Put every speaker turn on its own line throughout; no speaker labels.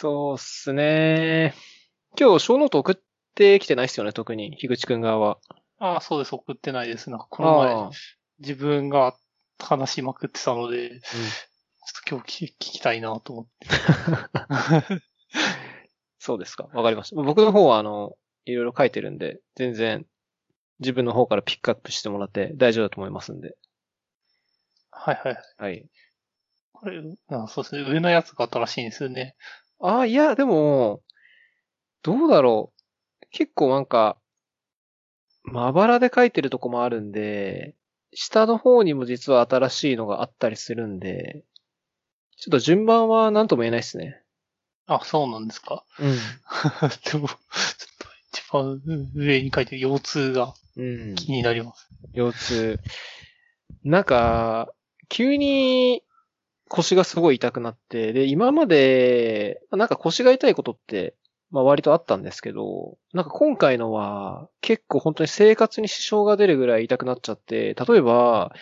そうっすね。今日、小ノート送ってきてないっすよね、特に、樋口くん側は。
ああ、そうです。送ってないです。なんかこの前、自分が話しまくってたので、ちょっと今日聞聞きたいなと思って。
そうですか。わかりました。僕の方は、あの、いろいろ書いてるんで、全然、自分の方からピックアップしてもらって大丈夫だと思いますんで。
はいはい。
はい。
これ、あそうですね。上のやつが新しいんですよね。
ああ、いや、でも、どうだろう。結構なんか、まばらで書いてるとこもあるんで、下の方にも実は新しいのがあったりするんで、ちょっと順番は何とも言えないですね。
あ、そうなんですか？
うん。
でも、ちょっと一番上に書いてる腰痛が
うん。
気になります。
腰痛。なんか、急に腰がすごい痛くなって、で、今まで、なんか腰が痛いことって、まあ割とあったんですけど、なんか今回のは結構本当に生活に支障が出るぐらい痛くなっちゃって、例えば、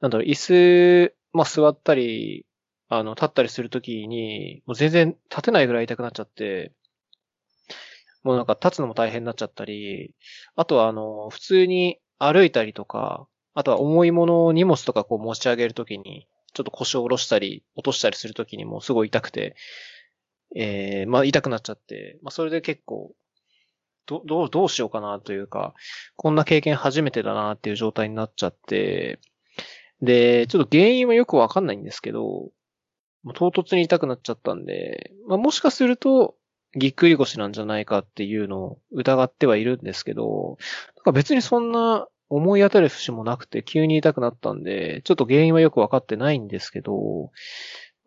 なんだろう、椅子、まあ座ったり、あの、立ったりするときに、もう全然立てないぐらい痛くなっちゃって、もうなんか立つのも大変になっちゃったり、あとはあの、普通に歩いたりとか、あとは重いもの、荷物とかこう持ち上げるときに、ちょっと腰を下ろしたり、落としたりするときにもすごい痛くて、えー、まあ痛くなっちゃって、まあそれで結構、ど、どう、どうしようかなというか、こんな経験初めてだなっていう状態になっちゃって、で、ちょっと原因はよくわかんないんですけど、もう唐突に痛くなっちゃったんで、まあもしかすると、ぎっくり腰なんじゃないかっていうのを疑ってはいるんですけど、なんか別にそんな思い当たる節もなくて急に痛くなったんで、ちょっと原因はよくわかってないんですけど、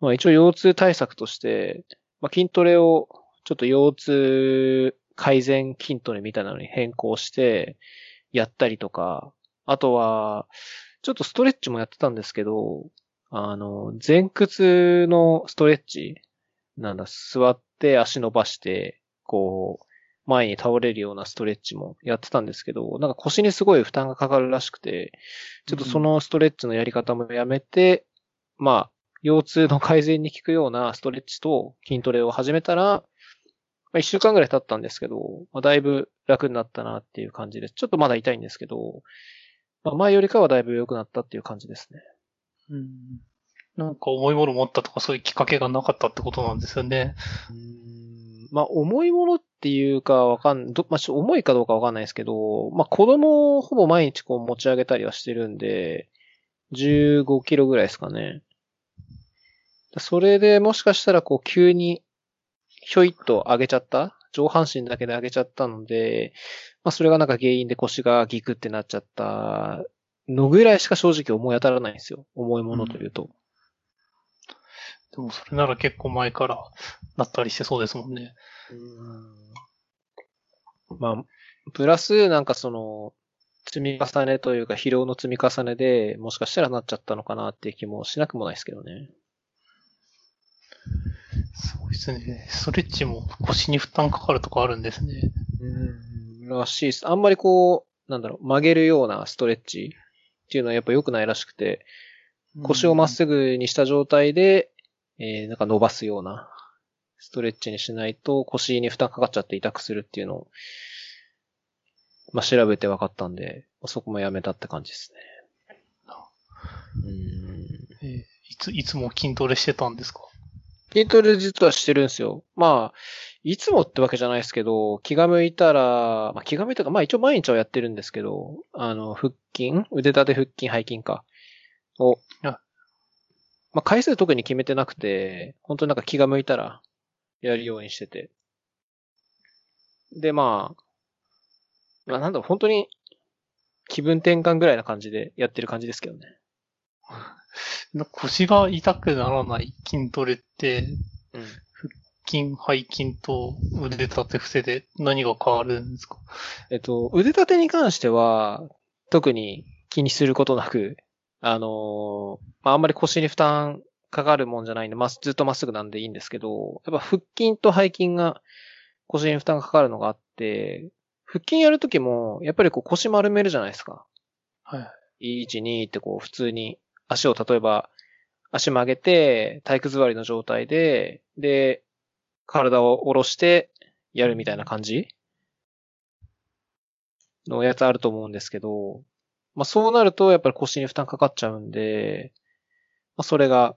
まあ一応腰痛対策として、まあ筋トレをちょっと腰痛改善筋トレみたいなのに変更してやったりとか、あとは、ちょっとストレッチもやってたんですけど、あの、前屈のストレッチなんだ、座って足伸ばして、こう、前に倒れるようなストレッチもやってたんですけど、なんか腰にすごい負担がかかるらしくて、ちょっとそのストレッチのやり方もやめて、まあ、腰痛の改善に効くようなストレッチと筋トレを始めたら、まあ、一週間ぐらい経ったんですけど、まあ、だいぶ楽になったなっていう感じです。ちょっとまだ痛いんですけど、まあ、前よりかはだいぶ良くなったっていう感じですね。
うん。なんか重いもの持ったとかそういうきっかけがなかったってことなんですよね。
うーんまあ、重いものっていうかわかん、ど、まあ、ちょ重いかどうかわかんないですけど、まあ、子供をほぼ毎日こう持ち上げたりはしてるんで、15キロぐらいですかね。それでもしかしたらこう急にひょいっと上げちゃった上半身だけで上げちゃったので、まあ、それがなんか原因で腰がギクってなっちゃったのぐらいしか正直思い当たらないんですよ。重いものというと。
でもそれなら結構前からなったりしてそうですもんね。
まあ、プラス、なんかその、積み重ねというか疲労の積み重ねで、もしかしたらなっちゃったのかなっていう気もしなくもないですけどね。
そうですね。ストレッチも腰に負担かかるとかあるんですね。
うん。らしいです。あんまりこう、なんだろう、曲げるようなストレッチっていうのはやっぱ良くないらしくて、腰をまっすぐにした状態で、えー、なんか伸ばすようなストレッチにしないと腰に負担かかっちゃって痛くするっていうのを、まあ、調べて分かったんで、そこもやめたって感じですね。うん。
えーいつ、いつも筋トレしてたんですか？
筋トレ実はしてるんですよ。まあ、いつもってわけじゃないですけど、気が向いたら、まあ気が向いたか、まあ一応毎日はやってるんですけど、あの、腹筋腕立て腹筋背筋か。を、
あ
まあ回数特に決めてなくて、本当になんか気が向いたら、やるようにしてて。で、まあ、まあなんだろう、本当に、気分転換ぐらいな感じでやってる感じですけどね。
な 腰が痛くならない筋トレって、
うん。
筋、背筋と腕立て伏せで何が変わるんですか？
えっと、腕立てに関しては、特に気にすることなく、あのーまあ、あんまり腰に負担かかるもんじゃないんで、まあ、ずっとまっすぐなんでいいんですけど、やっぱ腹筋と背筋が腰に負担がかかるのがあって、腹筋やるときも、やっぱりこう腰丸めるじゃないですか。
はい。
1、2ってこう普通に足を例えば足曲げて体育座りの状態で、で、体を下ろしてやるみたいな感じのやつあると思うんですけど、まあそうなるとやっぱり腰に負担かかっちゃうんで、まあそれが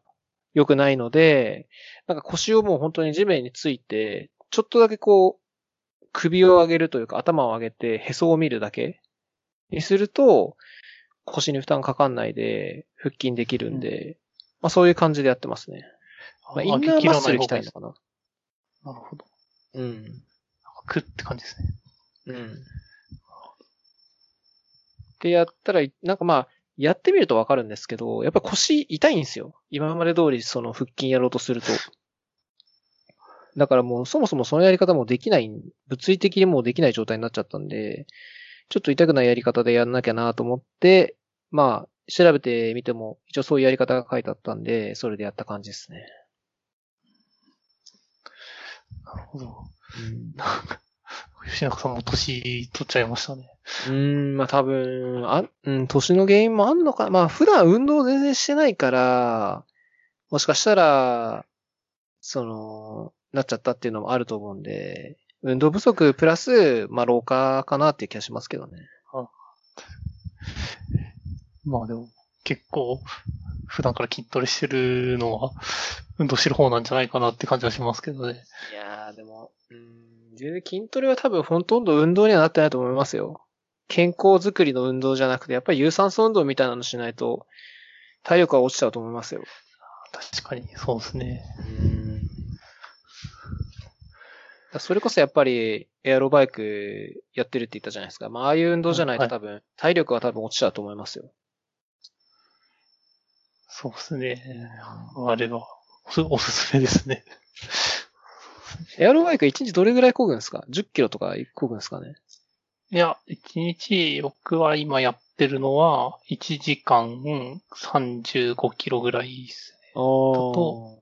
良くないので、なんか腰をもう本当に地面について、ちょっとだけこう、首を上げるというか頭を上げてへそを見るだけにすると、腰に負担かかんないで腹筋できるんで、まあそういう感じでやってますね。まあ、インナーマッスル鍛えるのかな。
なるほど。
うん。
なんかクって感じですね。
うん。でやったら、なんかまあ、やってみるとわかるんですけど、やっぱ腰痛いんですよ。今まで通りその腹筋やろうとすると。だからもうそもそもそのやり方もできない、物理的にもうできない状態になっちゃったんで、ちょっと痛くないやり方でやんなきゃなと思って、まあ、調べてみても一応そういうやり方が書いてあったんで、それでやった感じですね。
なるほど。
うん
なんか、吉中さんも年取っちゃいましたね。
うーん、まあ多分、あ、うん、年の原因もあんのか。まあ普段運動全然してないから、もしかしたら、その、なっちゃったっていうのもあると思うんで、運動不足プラス、まあ老化かなっていう気がしますけどね。
まあでも、結構、普段から筋トレしてるのは、運動してる方なんじゃないかなって感じはしますけどね。
いやー、でも、うん、全然筋トレは多分ほとんど運動にはなってないと思いますよ。健康づくりの運動じゃなくて、やっぱり有酸素運動みたいなのしないと、体力は落ちちゃうと思いますよ。
確かに、そうですね。
うんそれこそやっぱりエアロバイクやってるって言ったじゃないですか。まあ、ああいう運動じゃないと多分、体力は多分落ちちゃうと思いますよ。
そうですね。あれは、おすすめですね。
エアロバイク1日どれぐらい漕ぐんですか ?10 キロとか漕ぐんですかね？
いや、一日、僕は今やってるのは、1時間35キロぐらいですね。
あ
と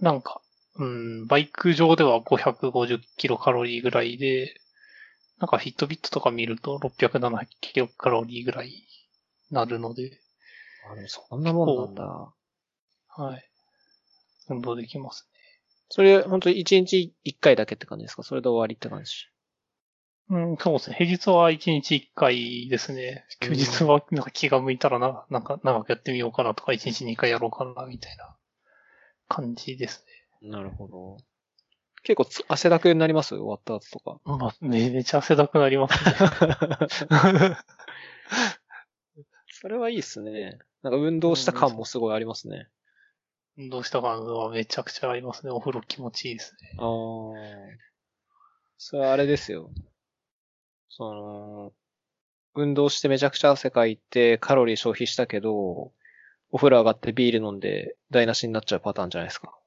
なんか、うん、バイク上では550キロカロリーぐらいで、なんかフィットビットとか見ると670キロカロリーぐらいになるので、
あでもそんなもんなんだ。
はい。運動できます
それ、本当に1日1回だけって感じですか？それで終わりって感じ。
ね。うん、そうですね。平日は1日1回ですね。休日はなんか気が向いたらな、なんか長くやってみようかなとか、1日2回やろうかな、みたいな感じです
なるほど。結構つ汗だくになります？終わった後とか。
ね。まあ、めめちゃ汗だくなりますね。
それはいいっすね。なんか運動した感もすごいありますね。
運動した感はめちゃくちゃありますね。お風呂気持ちいいですね。
ああ。それはあれですよ。その、運動してめちゃくちゃ汗かいてカロリー消費したけど、お風呂上がってビール飲んで台無しになっちゃうパターンじゃないですか。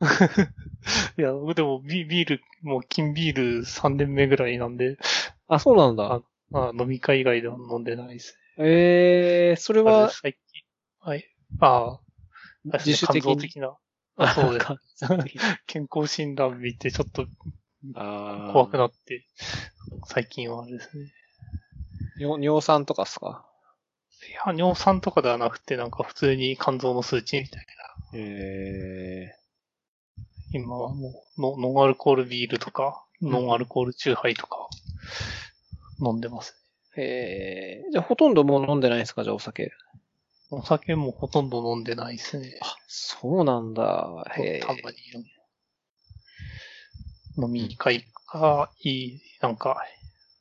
いや、でもビビール、もう金ビール3年目ぐらいなんで、
あ、そうなんだ。
まあ、飲み会以外では飲んでないです
ええー、それ
ね。
は、
最近。はい。ああ。
自主的に
的な。あそうです。
す。
健康診断見てちょっと
ああ。
怖くなって、最近はあれですね。
尿尿酸とかっすか？
いや、尿酸とかではなくて、なんか普通に肝臓の数値みたいな。
ええ
今はもうノ、ノンアルコールビールとか、ノンアルコールチューハイとか、飲んでます。
ー。ええじゃあほとんどもう飲んでないんですか？じゃあお酒。
お酒もほとんど飲んでないですね。
あ、そうなんだ。へえ。
たまに飲み会がいい、なんか、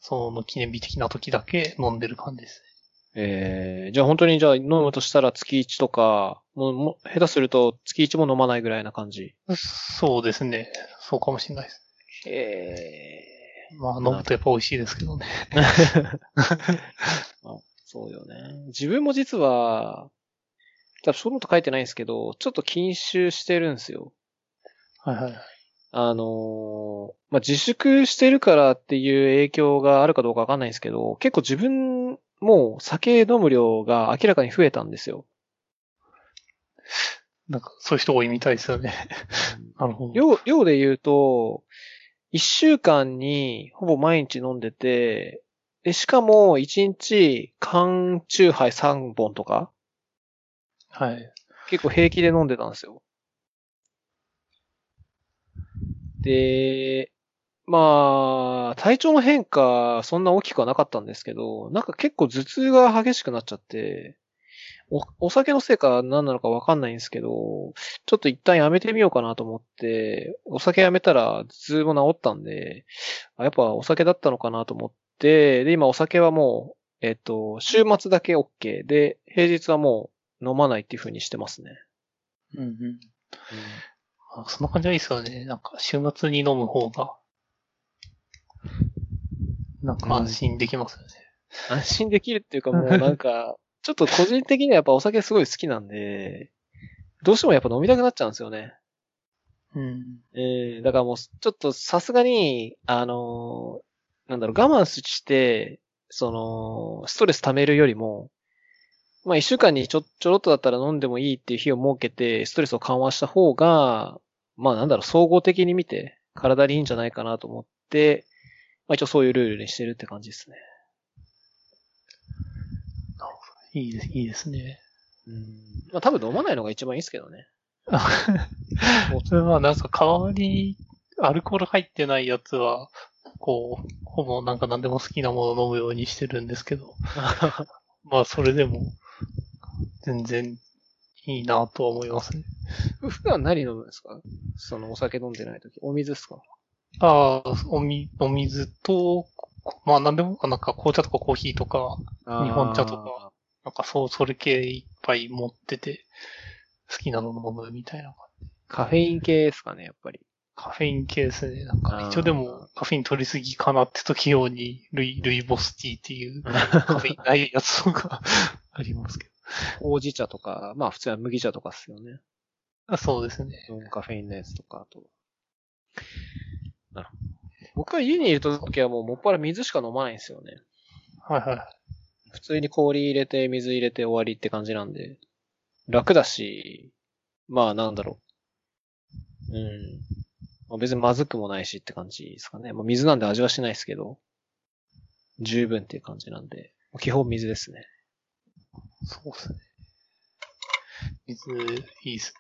その記念日的な時だけ飲んでる感じです
ええじゃあ本当にじゃあ飲むとしたら月1とか、もうもう下手すると月1も飲まないぐらいな感じ。
ね。そうですね。そうかもしれないです。
へえ。
まあ飲むとやっぱ美味しいですけどね。
そうよね。自分も実は、多分そのこと書いてないんですけど、ちょっと禁酒してるんですよ。
はいはいはい。
あのーまあ、自粛してるからっていう影響があるかどうかわかんないんですけど、結構自分も酒飲む量が明らかに増えたんですよ。
なんかそういう人多いみたいですよね。なるほど。
量、量で言うと、一週間にほぼ毎日飲んでて、で、しかも一日缶チューハイ3本とか、
はい。
結構平気で飲んでたんですよ。で、まあ、体調の変化、そんな大きくはなかったんですけど、なんか結構頭痛が激しくなっちゃって、お、お酒のせいか何なのかわかんないんですけど、ちょっと一旦やめてみようかなと思って、お酒やめたら頭痛も治ったんで、あやっぱお酒だったのかなと思って、で、今お酒はもう、えっと、週末だけ OK で、平日はもう飲まないっていう風にしてますね。
うんうん。あそんな感じはいいですよね。なんか、週末に飲む方が、なんか安心できますよね。
安心できるっていうかもうなんか、ちょっと個人的にはやっぱお酒すごい好きなんで、どうしてもやっぱ飲みたくなっちゃうんですよね。
うん。
えー、だからもう、ちょっとさすがに、あのーなんだろう、我慢して、その、ストレス溜めるよりも、まあ一週間にちょ、ちょろっとだったら飲んでもいいっていう日を設けて、ストレスを緩和した方が、まあなんだろう、総合的に見て、体にいいんじゃないかなと思って、まあ一応そういうルールにしてるって感じですね。
なるほど。いいです、いいですね。
うん。まあ多分飲まないのが一番いいですけどね。
それはなんか代わりにアルコール入ってないやつは、こう、ほぼなんか何でも好きなものを飲むようにしてるんですけど、まあそれでも全然いいなとは思いますね。
普段何飲むんですか？そのお酒飲んでない時。お水ですか？
ああ、おみ、お水と、まあ何でも、なんか紅茶とかコーヒーとか、日本茶とか。なんかそう、それ系いっぱい持ってて、好きなの飲むみたいな。
カフェイン系ですかね、やっぱり。
カフェイン系ですね。なんか一応でもカフェイン取りすぎかなって時用に、ルイ、ルイボスティーっていう カフェインないやつとか ありますけど。
ほうじ茶とか、まあ普通は麦茶とかっすよね。
あそうですね。
ノンカフェインのやつとか、あと。なるほど。僕は家にいる時はもうもっぱら水しか飲まないんですよね。
はいはい。
普通に氷入れて、水入れて終わりって感じなんで。楽だし、まあなんだろう。うん。まあ、別にまずくもないしって感じですかね。まあ、水なんで味はしないですけど、十分っていう感じなんで、基本水ですね。
そうですね。水、いいっす。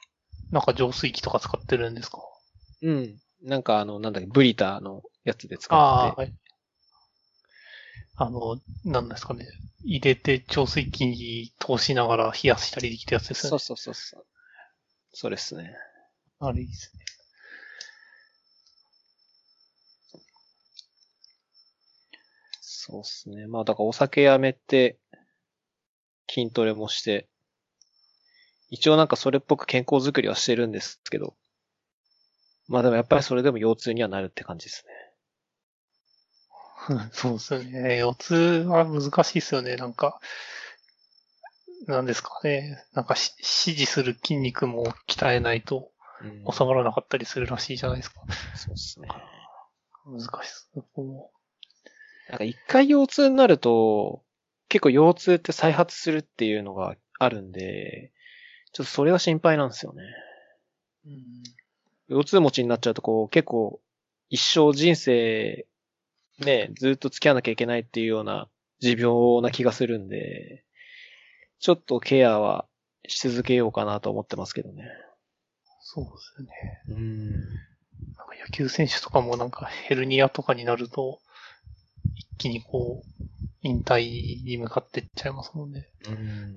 なんか浄水器とか使ってるんですか？
うん。なんかあの、なんだっけ、ブリターのやつで使
ああ、
って。
はい。あの、なんですかね。入れて浄水器に通しながら冷やしたりできるやつですよね。
そうそうそうそう。そうですね。
あれいいですね。
そうですね。まあだからお酒やめて、筋トレもして、一応なんかそれっぽく健康づくりはしてるんですけど、まあでもやっぱりそれでも腰痛にはなるって感じですね。
そうですよね。腰痛は難しいですよね。なんか、なんですかね。なんかし指示する筋肉も鍛えないと
うん
収まらなかったりするらしいじゃないですか。
そうですね。
難しいです。も
なんか一回腰痛になると、結構腰痛って再発するっていうのがあるんで、ちょっとそれは心配なんですよね。
うん
腰痛持ちになっちゃうとこう結構一生人生ね、ずっと付き合わなきゃいけないっていうような持病な気がするんで、ちょっとケアはし続けようかなと思ってますけどね。
そうですよね。
うん。
なんか野球選手とかもなんかヘルニアとかになると、一気にこう、引退に向かっていっちゃいますもんね。
うん。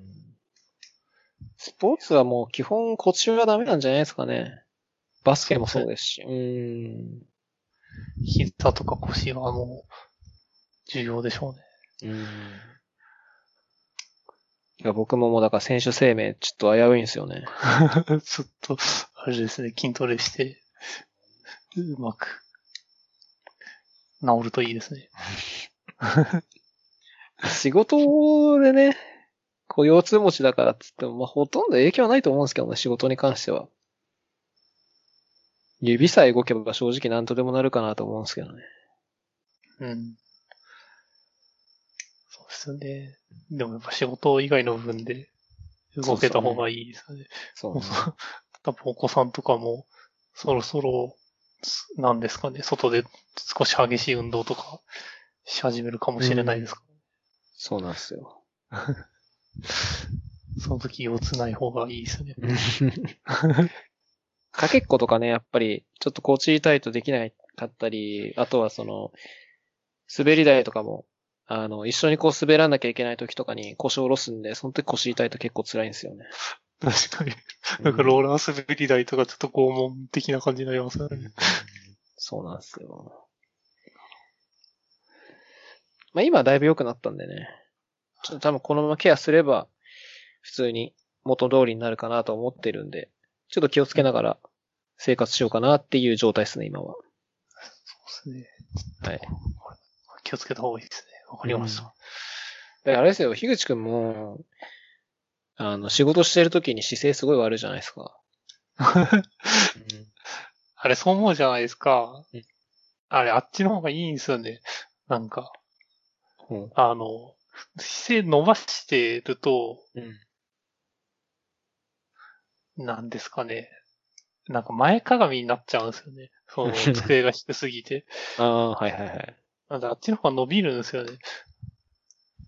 スポーツはもう基本腰はダメなんじゃないですかね。バスケもそうですし。うん。
膝とか腰はもう、重要でしょうね。
うん。いや僕ももうだから選手生命ちょっと危ういんですよね。
ちょっと、あれですね、筋トレして、うまく、治るといいですね。
仕事でね、こう腰痛持ちだからっつっても、まあ、ほとんど影響はないと思うんですけどね、仕事に関しては。指さえ動けば正直何とでもなるかなと思うんですけどね。
うん。そうですよね。でもやっぱ仕事以外の部分で動けた方がいいですよね。
そう、
もうそ 多分お子さんとかも、そろそろ、すなんですかね、外で少し激しい運動とかし始めるかもしれないですか？
そうなんですよ。
その時腰痛ない方がいいですね。
かけっことかね、やっぱり、ちょっと腰痛いとできないかったり、あとはその、滑り台とかも、あの、一緒にこう滑らなきゃいけない時とかに腰を下ろすんで、その時腰痛いと結構辛いんですよね。
確かに。なんかローラー滑り台とかちょっと拷問的な感じになりますよね。
そうなんですよ。まあ今はだいぶ良くなったんでね。ちょっと多分このままケアすれば、普通に元通りになるかなと思ってるんで、ちょっと気をつけながら生活しようかなっていう状態ですね、今は。
そうですね。
はい。
気をつけた方がいいですね。わかりました。
だからあれですよ、樋口くんも、あの、仕事してる時に姿勢すごい悪いじゃないですか。
あれ、そう思うじゃないですか
うん。
あれ、あっちの方がいいんですよね。なんか、
うん。
あの、姿勢伸ばしてると、
うん。
なんですかね。なんか前かがみになっちゃうんですよね。その、机が低すぎて。
ああ、はいはいはい。
なんであっちの方が伸びるんですよね。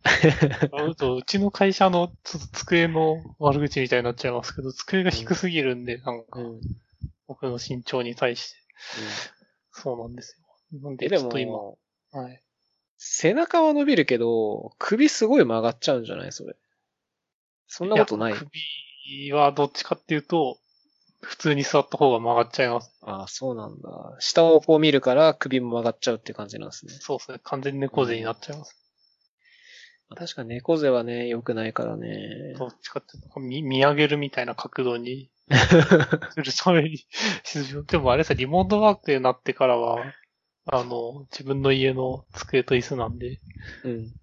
あうとうちの会社のちょっと机の悪口みたいになっちゃいますけど、机が低すぎるんで、なんか
うん。うん
僕の身長に対して。そうなんですよ。なんで、ちょっと今、
も、
はい。
背中は伸びるけど、首すごい曲がっちゃうんじゃない？それ。そんなことない？
や首はどっちかっていうと、普通に座った方が曲がっちゃいます。
ああ、そうなんだ。下をこう見るから首も曲がっちゃうって感じなんですね。
そうですね。完全に猫背になっちゃいます。
確かに猫背はね、良くないからね。
どっちかっていうと、見見上げるみたいな角度に するために。でもあれさ、リモートワークになってからは、あの、自分の家の机と椅子なんで、
うん。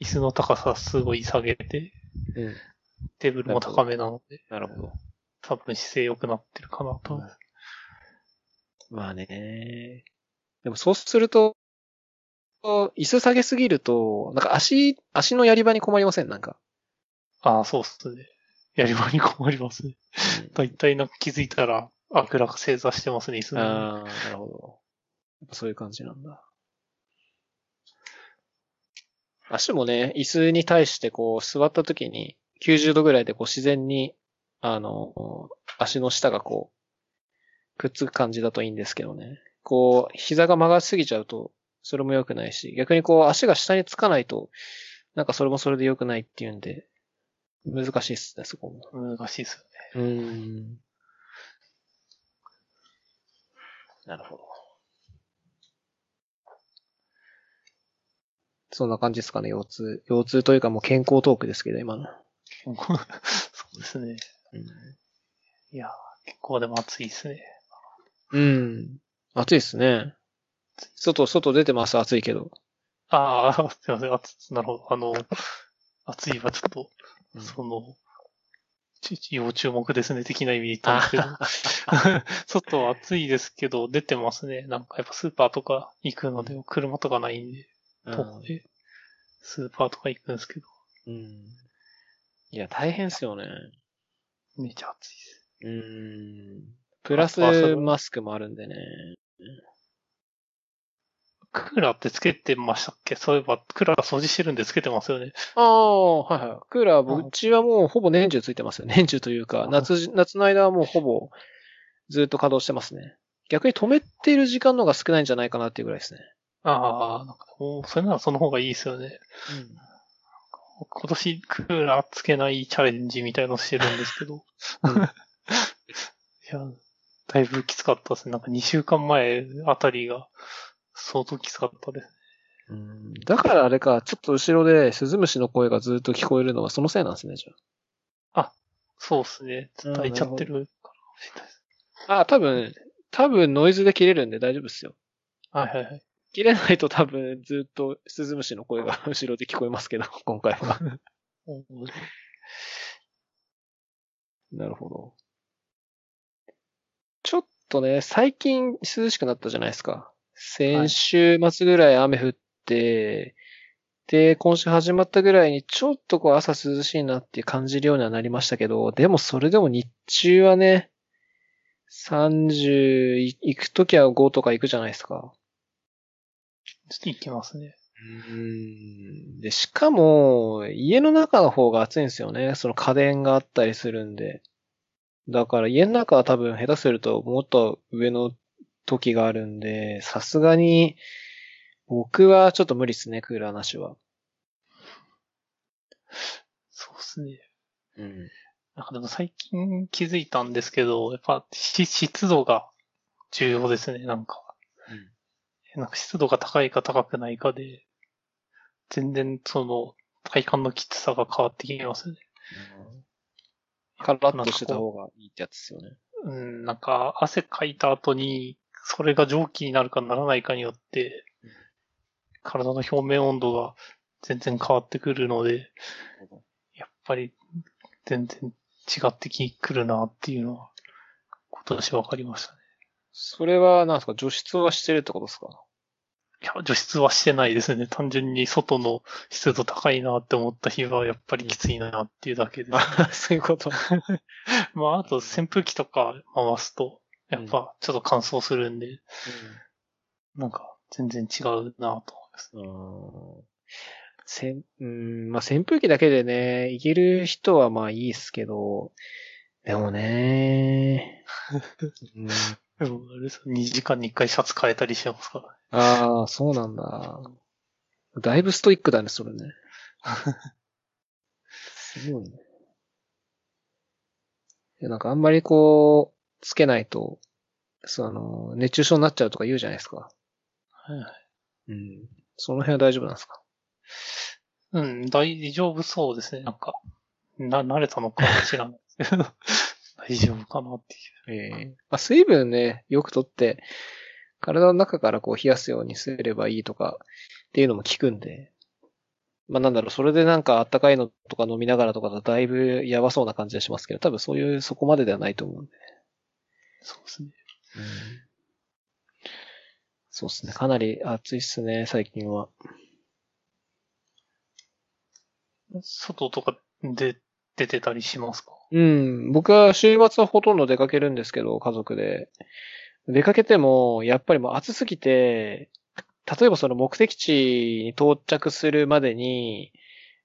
椅子の高さすごい下げて、
うん。
テーブルも高めなので、
なるほど。
多分姿勢良くなってるかなと。
まあね。でもそうすると、椅子下げすぎると、なんか足、足のやり場に困りません？なんか。
ああ、そうっすね。やり場に困りますね。だいたいなんか気づいたら、あくらか正座してますね、椅子に。
ああ、なるほど。やっぱそういう感じなんだ。足もね、椅子に対してこう座った時に90度ぐらいでこう自然に、あの、足の下がこう、くっつく感じだといいんですけどね。こう、膝が曲がりすぎちゃうと、それも良くないし、逆にこう足が下につかないと、なんかそれもそれで良くないっていうんで、難しいっすね、そこも。
難しいですよね。
うーん。なるほど。そんな感じですかね、腰痛。腰痛というかもう健康トークですけど、今の。
そうですね。いやー、結構でも暑いですね。
うん。うん。暑いですね。外、外出てます、暑いけど。
ああ、すいません、暑なるほど。あの、暑いはちょっと、
うん
その、ち要注目ですね、的な意味で言ったんですけど。外暑いですけど、出てますね。なんかやっぱスーパーとか行くので、車とかないんで、徒歩で、スーパーとか行くんですけど、
うん。いや、大変っすよね。
めっちゃ暑いです。
うん。プラスマスクもあるんでね。
クーラーってつけてましたっけ？そういえば、クーラー掃除してるんでつけてますよね。
ああ、はいはい。クーラー、
う
ちはもうほぼ年中ついてますよ。年中というか、
うん
夏、夏の間はもうほぼずっと稼働してますね。逆に止めている時間の方が少ないんじゃないかなっていうぐらいですね。
ああ、なんかもう、それならその方がいいですよね。今年クーラーつけないチャレンジみたいのしてるんですけど。
うん
いや、だいぶきつかったですね。なんか2週間前あたりが相当きつかったです。
うんだからあれか、ちょっと後ろでスズムシの声がずっと聞こえるのはそのせいなんですね、じ
そうですね。
うん
伝えちゃってるからかもしれないです。
ゃあ。あ、多分、多分ノイズで切れるんで大丈夫ですよ。
はいはいはい。
切れないと多分ずっとスズムシの声が 後ろで聞こえますけど、今回は。
お
なるほど。ちょっとね、最近涼しくなったじゃないですか。先週末ぐらい雨降って、で、今週始まったぐらいにちょっとこう朝涼しいなって感じるようにはなりましたけど、でもそれでも日中はね、30い行くときは5とか行くじゃないですか。
ちょっといきますね。
うーん。で、しかも、家の中の方が暑いんですよね。その家電があったりするんで。だから家の中は多分下手するともっと上の時があるんで、さすがに僕はちょっと無理っすね、クーラーなしは。
そうですね。
うん。
なんかでも最近気づいたんですけど、やっぱし湿度が重要ですね、なんか。なんか湿度が高いか高くないかで、全然その体感のきつさが変わってきますね。
カラッとしてた方がいいってやつですよね。
うん、なんか汗かいた後に、それが蒸気になるかならないかによって
うん、
体の表面温度が全然変わってくるので、やっぱり全然違ってきくるなっていうのは、今年分かりましたね。
それは、なんですか、除湿はしてるってことですか？
いや、除湿はしてないですね。単純に外の湿度高いなって思った日はやっぱりきついなっていうだけです、ね。
あそういうこと。
まあ、あと扇風機とか回すと、やっぱちょっと乾燥するんで、なんか全然違うなと思います。
うん。せん、うん、まあ、扇風機だけでね、いける人はまあいいっすけど、でもね、うん、
でも、あれです2時間に1回シャツ変えたりしてますからね。
ああ、そうなんだ。だいぶストイックだね、それね。すごいね。いやなんかあんまりこう、つけないと、そう、あの、熱中症になっちゃうとか言うじゃないですか。
はいはい
うん。その辺は大丈夫なんですか？
うん、大丈夫そうですね。なんか、な、慣れたのか知らないですけど、大丈夫かなっていう。
ええまあ、水分ね、よくとって、体の中からこう冷やすようにすればいいとかっていうのも聞くんで、まあなんだろう、それでなんかあったかいのとか飲みながらとかだとだいぶやばそうな感じがしますけど、多分そういう、そこまでではないと思うんで。
そうですね。
そうですね。かなり暑いっすね、最近は。
外とかで出てたりしますか？
うん。僕は週末はほとんど出かけるんですけど、家族で。出かけても、やっぱりもう暑すぎて、例えばその目的地に到着するまでに、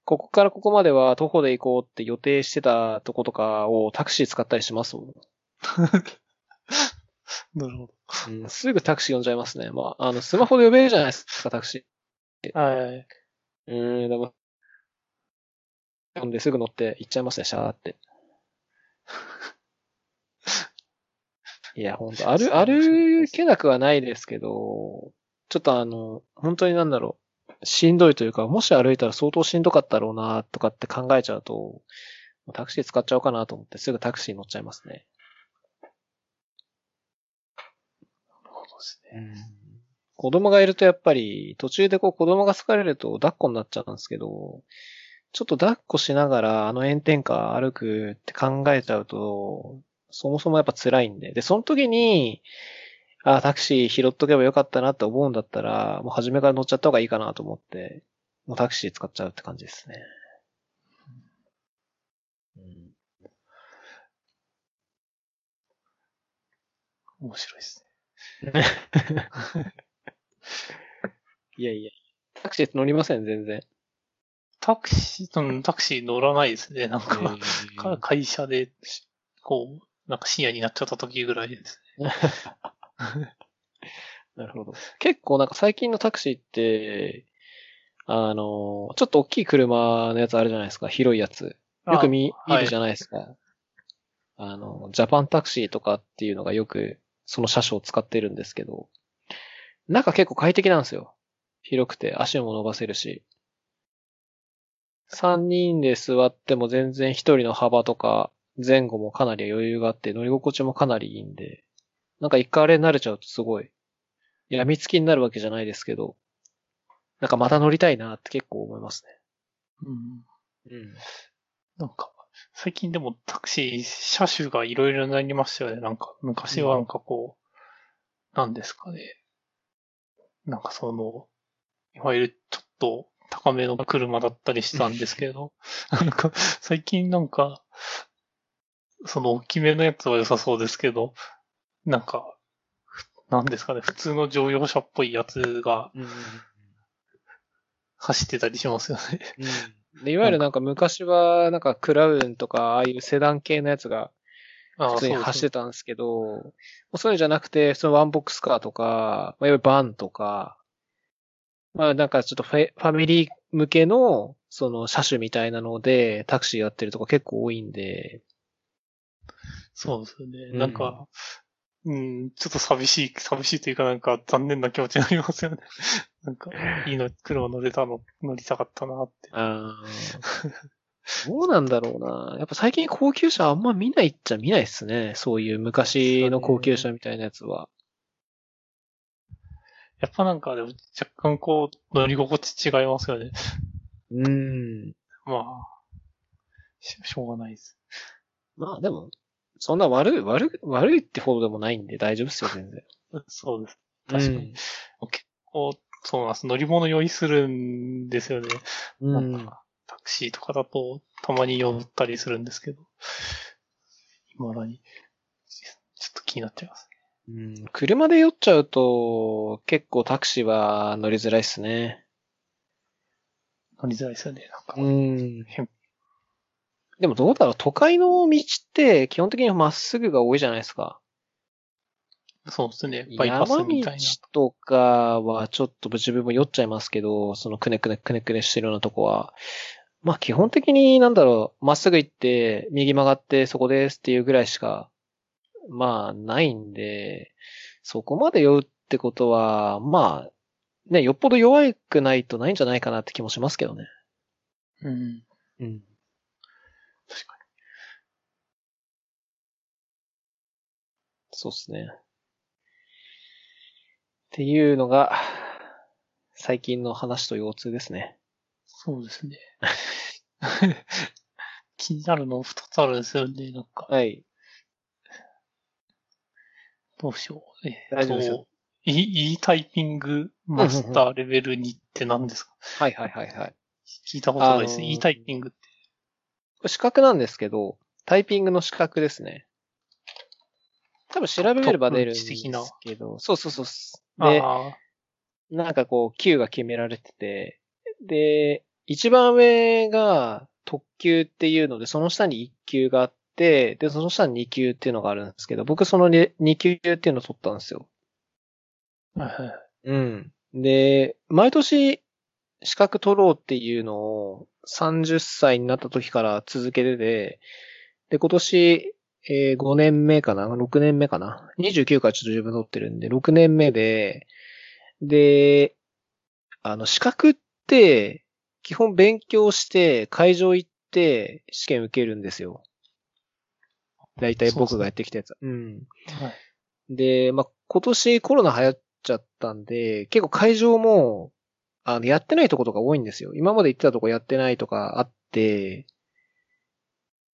ここからここまでは徒歩で行こうって予定してたとことかをタクシー使ったりしますもん。
なるほ
うん、すぐタクシー呼んじゃいますね。まあ、あの、スマホで呼べるじゃないですか、タクシ
ど。はい。
ー。うん、でも、呼んですぐ乗って行っちゃいますね、シャーって。いや、ほんと、歩、歩けなくはないですけど、ちょっとあの、本当になんだろう、しんどいというか、もし歩いたら相当しんどかったろうな、とかって考えちゃうと、タクシー使っちゃおうかなと思って、すぐタクシー乗っちゃいますね。
なるほどですね。
子供がいるとやっぱり、途中でこう子供が疲れると抱っこになっちゃうんですけど、ちょっと抱っこしながらあの炎天下歩くって考えちゃうと、そもそもやっぱ辛いんで。で、その時に、あタクシー拾っとけばよかったなって思うんだったら、もう初めから乗っちゃった方がいいかなと思って、もうタクシー使っちゃうって感じですね。うん
面白いですね。
いやいや、タクシー乗りません、全然。
タクシー、うん、タクシー乗らないですね。なんか、か会社で、こう、なんか深夜になっちゃった時ぐらいですね。
なるほど。結構なんか最近のタクシーって、あの、ちょっと大きい車のやつあるじゃないですか。広いやつ。よく見、
あ
見るじゃないですか。あの、ジャパンタクシーとかっていうのがよくその車種を使ってるんですけど、中結構快適なんですよ。広くて足も伸ばせるし。三人で座っても全然一人の幅とか前後もかなり余裕があって乗り心地もかなりいいんで、なんか一回あれに慣れちゃうとすごい、病みつきになるわけじゃないですけど、なんかまた乗りたいなって結構思います
うん。
ね。うん。
なんか、最近でもタクシー、車種がいろいろになりましたよね。なんか、昔はなんかこう、なんですかね。なんかその、いわゆるちょっと高めの車だったりしたんですけど、なんか、最近なんか、その大きめのやつは良さそうですけど、なんか、ふなんですかね、普通の乗用車っぽいやつが
うん。
走ってたりしますよね。
でいわゆるなんか昔はなんかクラウンとかああいうセダン系のやつが
あ
普通に走ってたんですけど、もうそういうのじゃなくて、そのワンボックスカーとか、まあ、いわゆるバンとか、まあなんかちょっとフェファミリー向けの、その車種みたいなので、タクシーやってるとこ結構多いんで、
そうですよね。
うん
なんか、うん、ちょっと寂しい、寂しいというかなんか残念な気持ちになりますよね。なんか、いいの、車乗れたの、乗りたかったなって。
あーどうなんだろうな。やっぱ最近高級車あんま見ないっちゃ見ないっすね。そういう昔の高級車みたいなやつは。
やっぱなんかでも若干こう、乗り心地違いますよね。
うん。
まあ、ししょうがないです。
まあでも、そんな悪い、悪い、悪いってほどでもないんで大丈夫っすよ、全然。
そうです。確かに。結構、そうなんです。乗り物酔いするんですよね。
うん。
なんか、タクシーとかだと、たまに酔ったりするんですけど、未だに、ちょっと気になっちゃいます。
うん、車で酔っちゃうと、結構タクシーは乗りづらいっすね。
乗りづらいですよね。なんか、
うん
変。
でもどうだろう、都会の道って基本的にまっすぐが多いじゃないですか。
そうですね。バイパス
山道
みたいな。
とかはちょっと自分も酔っちゃいますけど、そのくねくねくねくねしてるようなとこは。まあ基本的になんだろう、まっすぐ行って、右曲がってそこですっていうぐらいしか、まあないんで、そこまで酔うってことは、まあ、ね、よっぽど弱くないとないんじゃないかなって気もしますけどね。
うん。
うん。
確か
そうですね。っていうのが、最近の話と腰痛ですね。
そうですね。気になるの二つあるんですよね。なんか、
はい。
どうしよう。え
大丈夫ですよ
と E、E タイピングマスターレベル2って何ですか？
はいはいはいはい。
聞いたことないです。
あのー
E タイピングって。
資格なんですけど、タイピングの資格ですね。多分調べれば出るんですけど、そうそうそう。で、なんかこう、級が決められてて、で、一番上が特級っていうので、その下に1級があって、で、その下に2級っていうのがあるんですけど、僕その2級っていうのを取ったんですよ。
はいはい。
うん。で、毎年資格取ろうっていうのを30歳になった時から続けてて、で、今年、えー5年目かな ?6 年目かな ?29 からちょっと自分取ってるんで、6年目で、で、あの、資格って、基本勉強して、会場行って、試験受けるんですよ。だいたい僕がやってきたやつ。うん。
はい。
で、まあ、今年コロナ流行っちゃったんで、結構会場も、あの、やってないとことか多いんですよ。今まで行ってたとこやってないとかあって、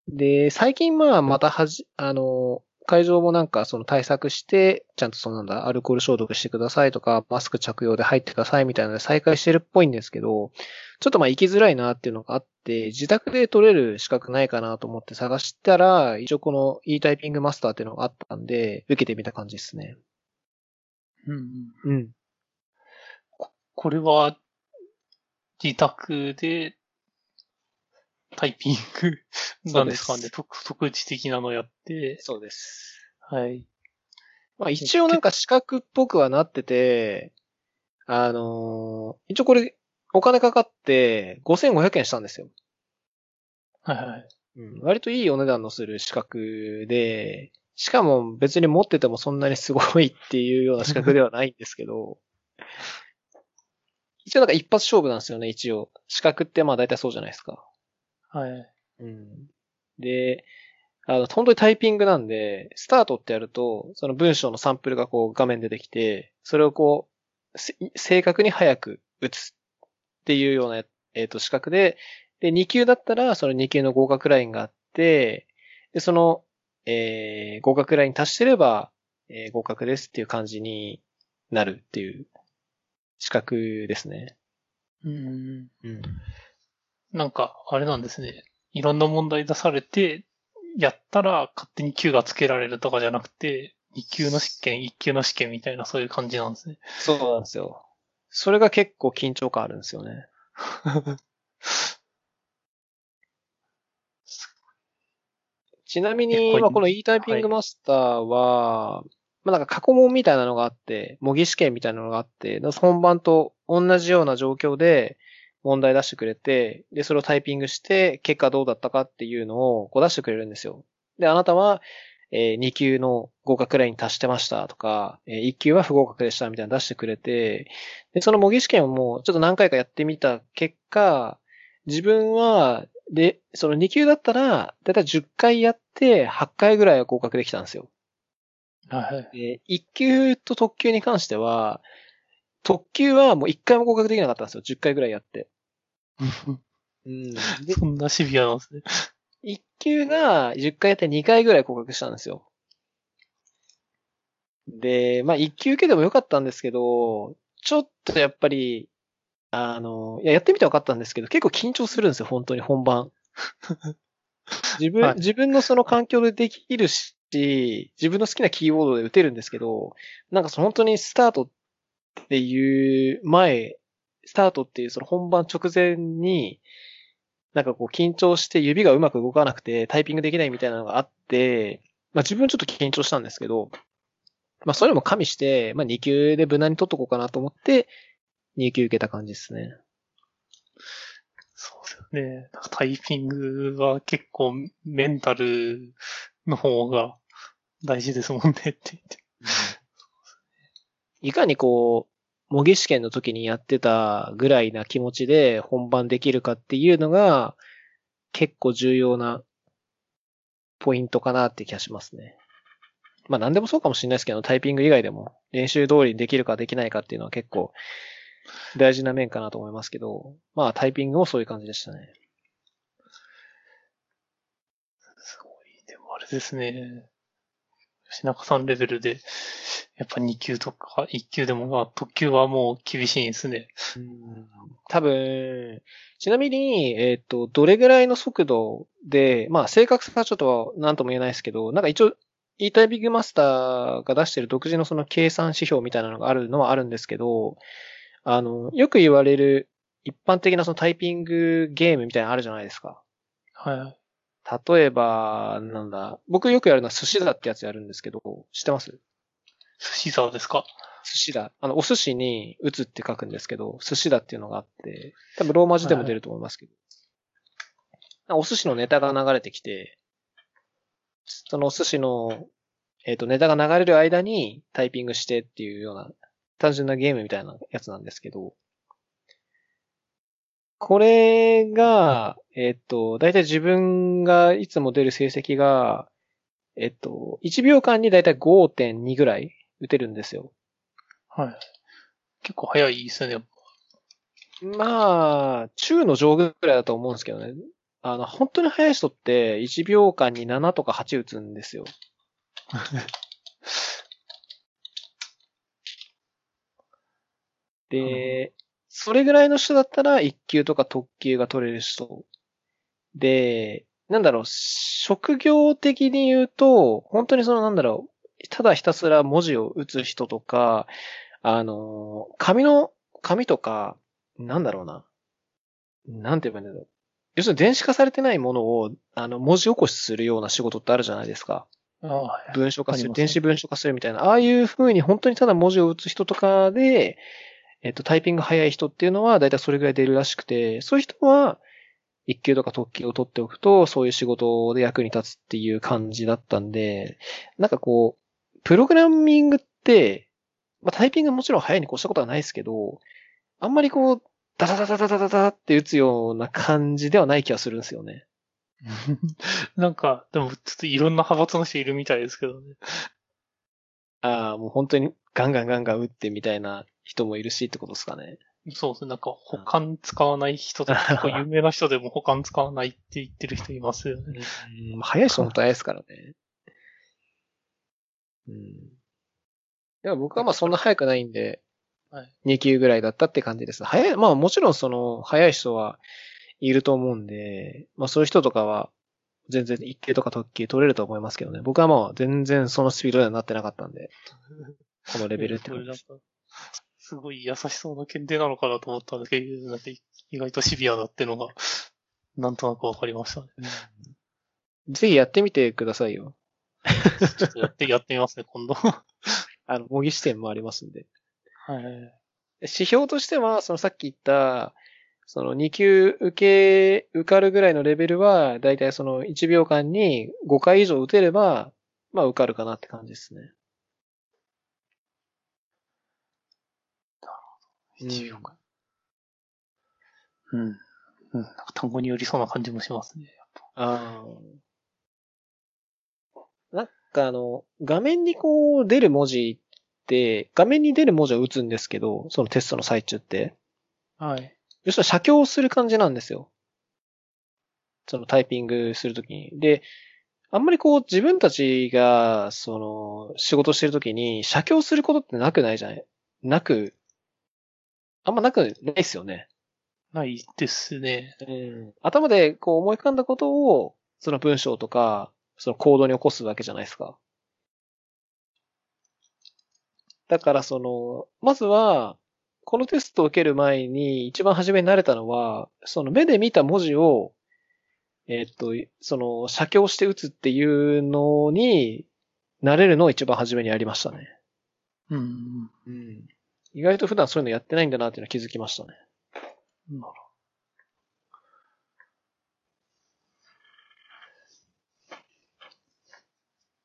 で、最近まあ、またはじ、あの、会場もなんかその対策して、ちゃんとそのなんだ、アルコール消毒してくださいとか、マスク着用で入ってくださいみたいなので再開してるっぽいんですけど、ちょっとまあ行きづらいなっていうのがあって、自宅で取れる資格ないかなと思って探したら、一応この e タイピングマスターっていうのがあったんで、受けてみた感じですね。
うんうん。
うん。
これは、自宅で、タイピング なんですかね。特特自的なのやって、
そうです。
はい。
まあ一応なんか資格っぽくはなってて、あのー一応これお金かかって5500円したんですよ。
はいはい。
うん。割といいお値段のする資格で、しかも別に持っててもそんなにすごいっていうような資格ではないんですけど、一応なんか一発勝負なんですよね、一応。資格ってまあ大体そうじゃないですか。
はい。
うん。で、あの、本当にタイピングなんで、スタートってやると、その文章のサンプルがこう画面出てきて、それをこう、せ正確に早く打つっていうような、えっ、と、資格で、で、2級だったら、その2級の合格ラインがあって、で、その、えー合格ラインに達してれば、えー合格ですっていう感じになるっていう資格ですね。
うん。
うん。
なんか、あれなんですね。いろんな問題出されて、やったら勝手に級がつけられるとかじゃなくて、2級の試験、1級の試験みたいなそういう感じなんですね。
そうなんですよ。それが結構緊張感あるんですよね。ちなみに、
結構
まあ、この E タイピングマスターは、まあ、なんか過去問みたいなのがあって、模擬試験みたいなのがあって、本番と同じような状況で問題出してくれて、で、それをタイピングして、結果どうだったかっていうのをこう出してくれるんですよ。で、あなたは、え2級の合格ラインに達してましたとか、え1級は不合格でしたみたいなの出してくれて、で、その模擬試験をもうちょっと何回かやってみた結果、自分は、で、その2級だったら、だいたい10回やって8回ぐらいは合格できたんですよ。
はい。
で、1級と特級に関しては、特級はもう1回も合格できなかったんですよ。10回ぐらいやって。うん。で、
そんなシビアなんですね。
1級が10回やって2回ぐらい合格したんですよ。で、まあ1級受けてもよかったんですけど、ちょっとやっぱり、あの、いや、やってみて分かったんですけど、結構緊張するんですよ、本当に本番。自分、
はい
自分のその環境でできるし、自分の好きなキーボードで打てるんですけど、なんかその本当にスタートっていう前、スタートっていうその本番直前に、なんかこう緊張して指がうまく動かなくてタイピングできないみたいなのがあって、まあ自分ちょっと緊張したんですけど、まあそれも加味して、まあ2級で無難に取っとこうかなと思って、2級受けた感じですね。
そうですよね。なんかタイピングは結構メンタルの方が大事ですもんねって言って。
いかにこう、模擬試験の時にやってたぐらいな気持ちで本番できるかっていうのが結構重要なポイントかなって気がしますね。まあ何でもそうかもしれないですけど、タイピング以外でも練習通りにできるかできないかっていうのは結構大事な面かなと思いますけど、まあタイピングもそういう感じでしたね。
すごい。でもあれですね。吉中さんレベルで、やっぱ2級とか1級でも、まあ特級はもう厳しいんですね。
多分、ちなみに、えっ、と、どれぐらいの速度で、まあ正確さはちょっと何とも言えないですけど、なんか一応、E タイピングマスターが出してる独自のその計算指標みたいなのがあるのはあるんですけど、あの、よく言われる一般的なそのタイピングゲームみたいなのあるじゃないですか。
はい。
例えば、なんだ、僕よくやるのは寿司だってやつやるんですけど、知ってます？
寿司座ですか？
寿司だ。あの、お寿司に打つって書くんですけど、寿司だっていうのがあって、多分ローマ字でも出ると思いますけど。お寿司のネタが流れてきて、そのお寿司の、えっ、と、ネタが流れる間にタイピングしてっていうような、単純なゲームみたいなやつなんですけど、これが、えっ、と、だいたい自分がいつも出る成績が、えっ、と、1秒間にだいたい5.2ぐらい打てるんですよ。
はい。結構早いですね。
まあ、中の上ぐらいだと思うんですけどね。あの、本当に速い人って1秒間に7とか8打つんですよ。で、それぐらいの人だったら1級とか特級が取れる人。で、なんだろう、職業的に言うと、本当にそのなんだろう、ただひたすら文字を打つ人とか、あの、紙の、紙とか、なんだろうな。なんて言えばいいんだろう。要するに電子化されてないものを、あの、文字起こしするような仕事ってあるじゃないですか。
ああはい
文書化する、電子文書化するみたいな。ああいう風に本当にただ文字を打つ人とかで、えっと、タイピング早い人っていうのは、だいたいそれぐらい出るらしくて、そういう人は、一級とか特級を取っておくと、そういう仕事で役に立つっていう感じだったんで、なんかこう、プログラミングって、まあ、タイピングもちろん早いに越したことはないですけど、あんまりこう、ダダダダダダダダって打つような感じではない気がするんですよね。
なんか、でもちょっといろんな派閥の人いるみたいですけどね。
ああ、もう本当にガンガンガンガン打ってみたいな人もいるしってことですかね。
そうですね。なんか保管使わない人とか、結構有名な人でも保管使わないって言ってる人いますよね。
うん、早い人も早いですからね。うん。でも僕はまあそんな早くないんで、
はい。
2級ぐらいだったって感じです。早い、まあもちろんその、早い人はいると思うんで、まあそういう人とかは、全然1級とか特級取れると思いますけどね。僕はまあ全然そのスピードにはなってなかったんで、このレベルってです。
か、すごい優しそうな検定なのかなと思ったんですけど、なんか意外とシビアだってのが、なんとなくわかりましたね。
ぜひやってみてくださいよ。
ちょっとやって、やってみますね、今度。は
あの、模擬試験もありますんで。
い。
指標としては、そのさっき言った、その2級受け、受かるぐらいのレベルは、だいたいその1秒間に5回以上打てれば、まあ受かるかなって感じですね。
1秒間。うん。うん。なんか単語によりそうな感じもしますね。やっぱ
ああ。なんかあの、画面にこう出る文字って、画面に出る文字を打つんですけど、そのテストの最中って。
はい。
要するに写経をする感じなんですよ。そのタイピングするときに。で、あんまりこう自分たちが、その、仕事してるときに写経することってなくないじゃない？なく、あんまなくないですよね。
ないですね。
うん。頭でこう思い浮かんだことを、その文章とか、そのコードに起こすわけじゃないですか。だからその、まずは、このテストを受ける前に一番初めに慣れたのは、その目で見た文字を、えっと、その、写経して打つっていうのに、慣れるのを一番初めにやりましたね。
うん。
うん。意外と普段そういうのやってないんだなっていうのは気づきましたね。
なるほ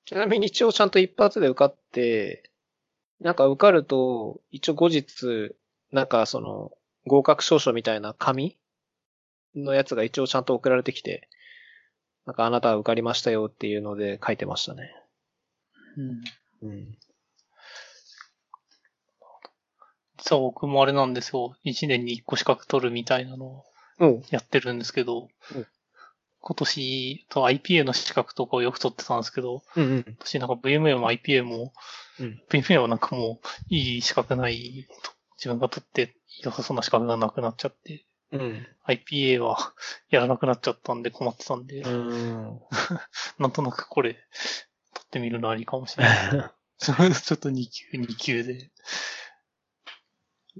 ちなみに一応ちゃんと一発で受かって、なんか受かると、一応後日、なんかその、合格証書みたいな紙のやつが一応ちゃんと送られてきて、なんかあなたは受かりましたよっていうので書いてましたね。
ど。うん。
うん。
実は僕もあれなんですよ。1年に1個資格取るみたいなのを
うん。
やってるんですけど、
うん
今年と IPA の資格とかをよく取ってたんですけど、
うんうん。
今年なんか VMA も IPA も、
うん
VMA はなんかもういい資格ないと、自分が取って良さそうな資格がなくなっちゃって、
うん。
IPA はやらなくなっちゃったんで困ってたんで、
うん。
なんとなくこれ取ってみるのありかもしれない。ちょっと2級、2級で。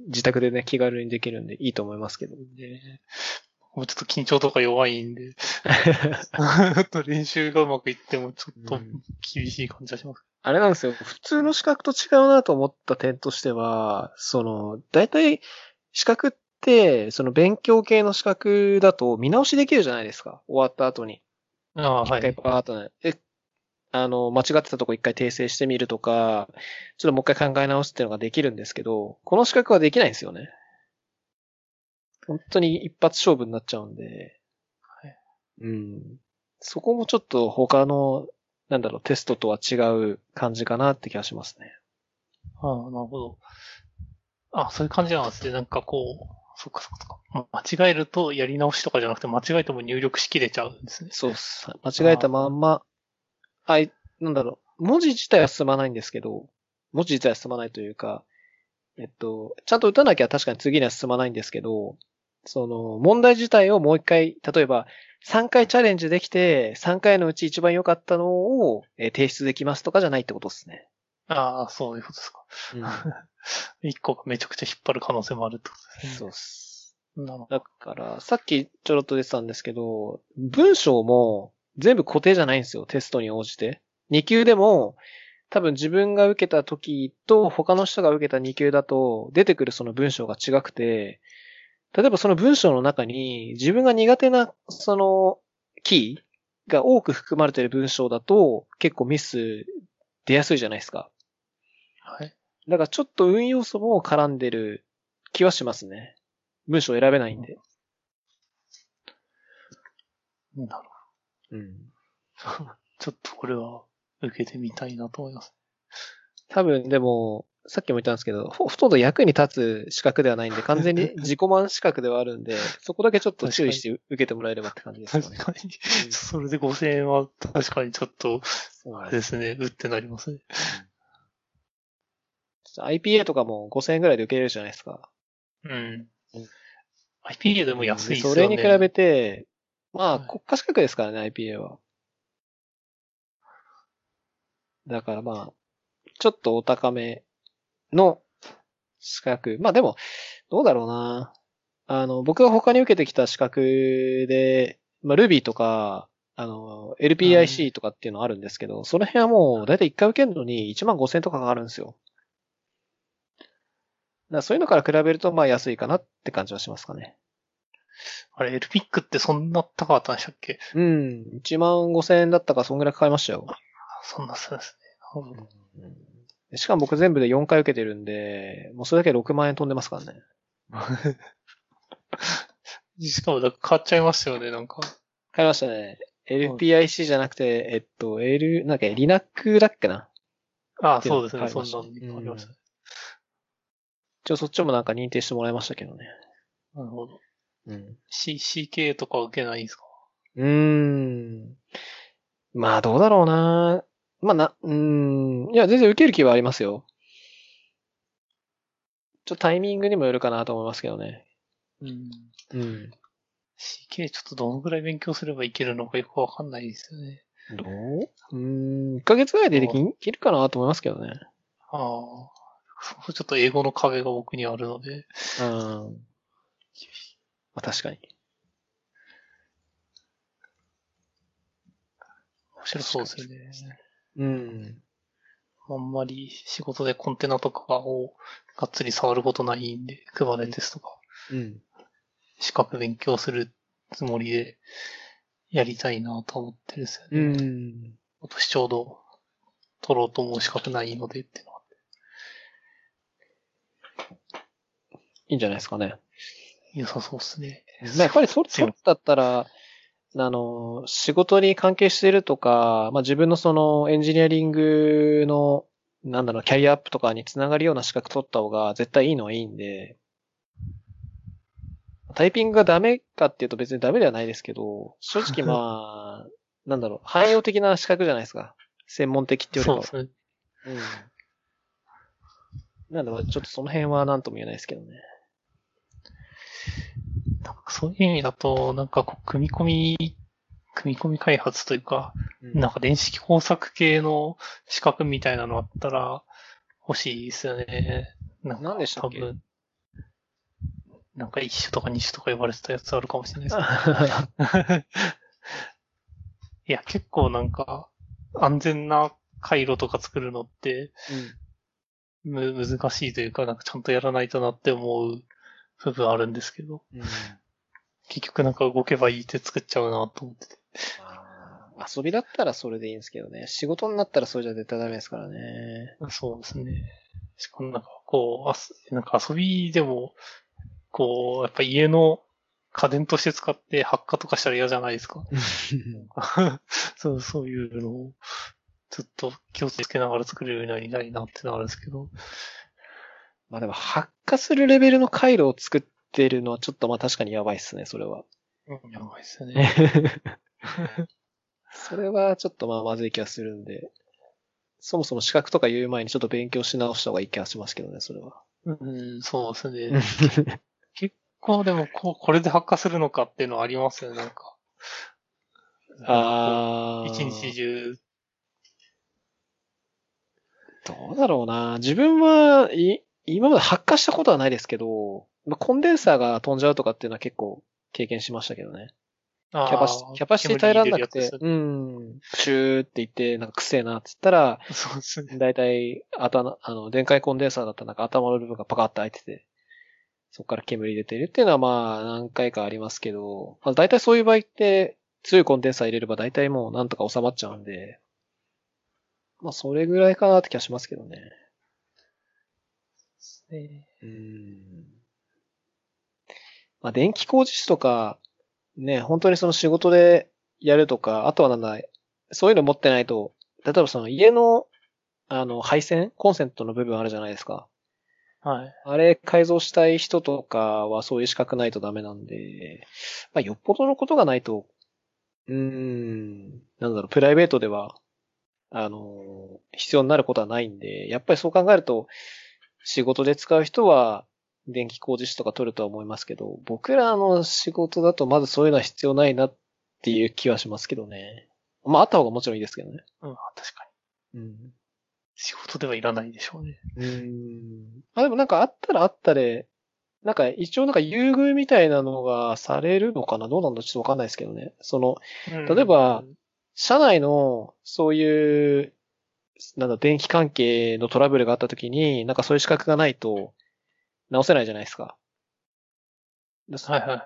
自宅でね、気軽にできるんでいいと思いますけど。
でもうちょっと緊張とか弱いんで、練習がうまくいってもちょっと
うん
厳しい感じがします。
あれなんですよ。普通の資格と違うなと思った点としては、その、大体、資格って、その勉強系の資格だと見直しできるじゃないですか。終わった後に。
ああ、は
一回
い。
パーッとね。え、あの、間違ってたとこ一回訂正してみるとか、ちょっともう一回考え直すっていうのができるんですけど、この資格はできないんですよね。本当に一発勝負になっちゃうんで。
はい
うん。そこもちょっと他の、なんだろう、テストとは違う感じかなって気がしますね。
ああ、なるほど。あそういう感じなんですね。なんかこう、そっかそっかそっか。ま間違えるとやり直しとかじゃなくて間違えても入力しきれちゃうんですね。
そうっす。間違えたまんま、あい、なんだろう、文字自体は進まないんですけど、文字自体は進まないというか、えっと、ちゃんと打たなきゃ確かに次には進まないんですけど、その、問題自体をもう一回、例えば、3回チャレンジできて、3回のうち一番良かったのを、えー提出できますとかじゃないってことですね。
ああ、そういうことですか。一個がめちゃくちゃ引っ張る可能性もあるってことですね。
そうっす。だから、さっきちょろっと出てたんですけど、文章も全部固定じゃないんですよ、テストに応じて。2級でも、多分自分が受けた時と他の人が受けた2級だと出てくるその文章が違くて、例えばその文章の中に自分が苦手なそのキーが多く含まれている文章だと結構ミス出やすいじゃないですか。
はい。
だからちょっと運要素も絡んでる気はしますね。文章選べないんで。
なる
うん。
ちょっとこれは受けてみたいなと思います。
多分でも、さっきも言ったんですけど、ほほとんど役に立つ資格ではないんで、完全に 自己満資格ではあるんで、そこだけちょっと注意して受けてもらえればって感じですよね。
確かに。それで5000円は確かにちょっと、
そう
あれですね、うってなりますね。
IPA とかも5000円ぐらいで受けれるじゃないですか。
うん
うん。
IPA でも安いですよね。
それに比べて、まあ
はい
国家資格ですからね、IPA は。だからまあ、ちょっとお高めの資格。まあでも、どうだろうな。あの、僕が他に受けてきた資格で、まあ Ruby とか、あの、LPIC とかっていうのあるんですけど、その辺はもう、だいたい1回受けるのに1万5千とかかかるんですよ。だそういうのから比べると、まあ安いかなって感じはしますかね。
あれ、エルピックってそんな高かったんでしたっけ？
うん。1万5千円だったか、そんぐらいかかりましたよ。
そんなそうですね。
うんしかも僕全部で4回受けてるんで、もうそれだけで6万円飛んでますからね。
しかも、だから変わっちゃいましたよね、なんか。
買いましたね。LPIC じゃなくて、えっと、L、なんか、リナックだっけな？
ああ、そうですね。そんなのありましたね。
ちょ、そっちもなんか認定してもらいましたけどね。
なるほど。
うん。
C、CK とか受けないんですか？
うーん。まあ、どうだろうな。まあ、な、うーん。いや、全然受ける気はありますよ。ちょっとタイミングにもよるかなと思いますけどね。
うん。
うん。
CK ちょっとどのぐらい勉強すればいけるのかよくわかんないですよね。
どう？うーん。1ヶ月ぐらいでできるかなと思いますけどね。
ああ。そうちょっと英語の壁が僕にあるので。
うん。まあ、確かに。
面白そうですよね。
うん。
あんまり仕事でコンテナとかをがっつり触ることないんで、Kubernetes とか、
うん。
資格勉強するつもりでやりたいなと思ってるんですよ
う
ね。
ん。
今年ちょうど取ろうと思う資格ないのでっていうの
いいんじゃないですかね。
良さそうですね。
やっぱり取
強い
取ったったら、あの、仕事に関係してるとか、まあ、自分のそのエンジニアリングの、なんだろう、キャリアアップとかにつながるような資格取った方が絶対いいのはいいんで、タイピングがダメかっていうと別にダメではないですけど、正直まあ、なんだろう、汎用的な資格じゃないですか。専門的っていうよりかは。
そうですね。
うん。なんで、ちょっとその辺は何とも言えないですけどね。
なんかそういう意味だと、なんかこう、組み込み、組み込み開発というか、
うん。
なんか電子工作系の資格みたいなのあったら欲しいですよね。なんか
何でしたっけ？
多分なんか一種とか二種とか呼ばれてたやつあるかもしれないです。いや、結構なんか、安全な回路とか作るのって、む、難しいというか、なんかちゃんとやらないとなって思う部分あるんですけど、
うん
結局なんか動けばいいって作っちゃうなと思ってて。
まあ遊びだったらそれでいいんですけどね。仕事になったらそれじゃ絶対ダメですからね。
そうですね。しかもなんかこう、あすなんか遊びでも、こう、やっぱ家の家電として使って発火とかしたら嫌じゃないですか。そう、そういうのを、ずっと気をつけながら作れるようになりたいなってのがあるんですけど。
まあでも発火するレベルの回路を作ってるのはちょっとまあ確かにやばいっすね、それは。
うん、やばいですよね。
それはちょっとまあまずい気がするんで。そもそも資格とか言う前にちょっと勉強し直した方がいい気がしますけどね、それは。
うん、そうですね。結構でもこう、これで発火するのかっていうのはありますよね、なんか。
あー。
一日中。
どうだろうな。自分は、い、今まで発火したことはないですけど、まあ、コンデンサーが飛んじゃうとかっていうのは結構経験しましたけどね。
キ
キャパシキャパシティ耐えらんなくて、うん、シューって言って、なんかくせえなって言ったら、
そうですね。
だいたい頭、あの、電解コンデンサーだったらなんか頭の部分がパカッて開いてて、そこから煙出てるっていうのはまあ何回かありますけど、まあ大体そういう場合って強いコンデンサー入れれば大体もうなんとか収まっちゃうんで、まあそれぐらいかなって気がしますけどね。
ね
うん。まあ電気工事士とか、ね、本当にその仕事でやるとか、あとはなんだ、そういうの持ってないと、例えばその家の、あの、配線コンセントの部分あるじゃないですか。
はい。
あれ改造したい人とかはそういう資格ないとダメなんで、まあ、よっぽどのことがないと、うーん、なんだろう、プライベートでは、あの、必要になることはないんで、やっぱりそう考えると、仕事で使う人は、電気工事士とか取るとは思いますけど、僕らの仕事だとまずそういうのは必要ないなっていう気はしますけどね。まあ、あった方がもちろんいいですけどね。
うん、確かに。
うん。
仕事ではいらないでしょうね。
うーん。あ、でもなんかあったらあったで、なんか一応なんか優遇みたいなのがされるのかな？どうなんだちょっとわかんないですけどね。その、例えば、社内のそういう、なんだ、電気関係のトラブルがあった時に、なんかそういう資格がないと直せないじゃないですか。
はいはい。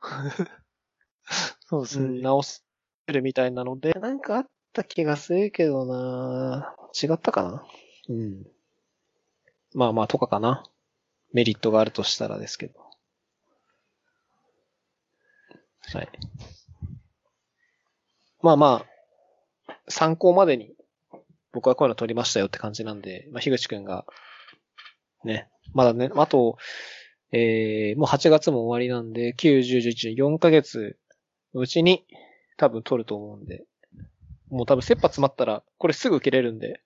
そうですね。
うん、直せるみたいなので、なんかあった気がするけどな違ったかな？うん。まあまあ、とかかな。メリットがあるとしたらですけど。はい。まあまあ、参考までに僕はこういうの取りましたよって感じなんで、まあ、樋口くんが、ね、まだね、あと、えー、もう8月も終わりなんで、9、10、11、4ヶ月のうちに多分取ると思うんで、もう多分切羽詰まったら、これすぐ受けれるんで、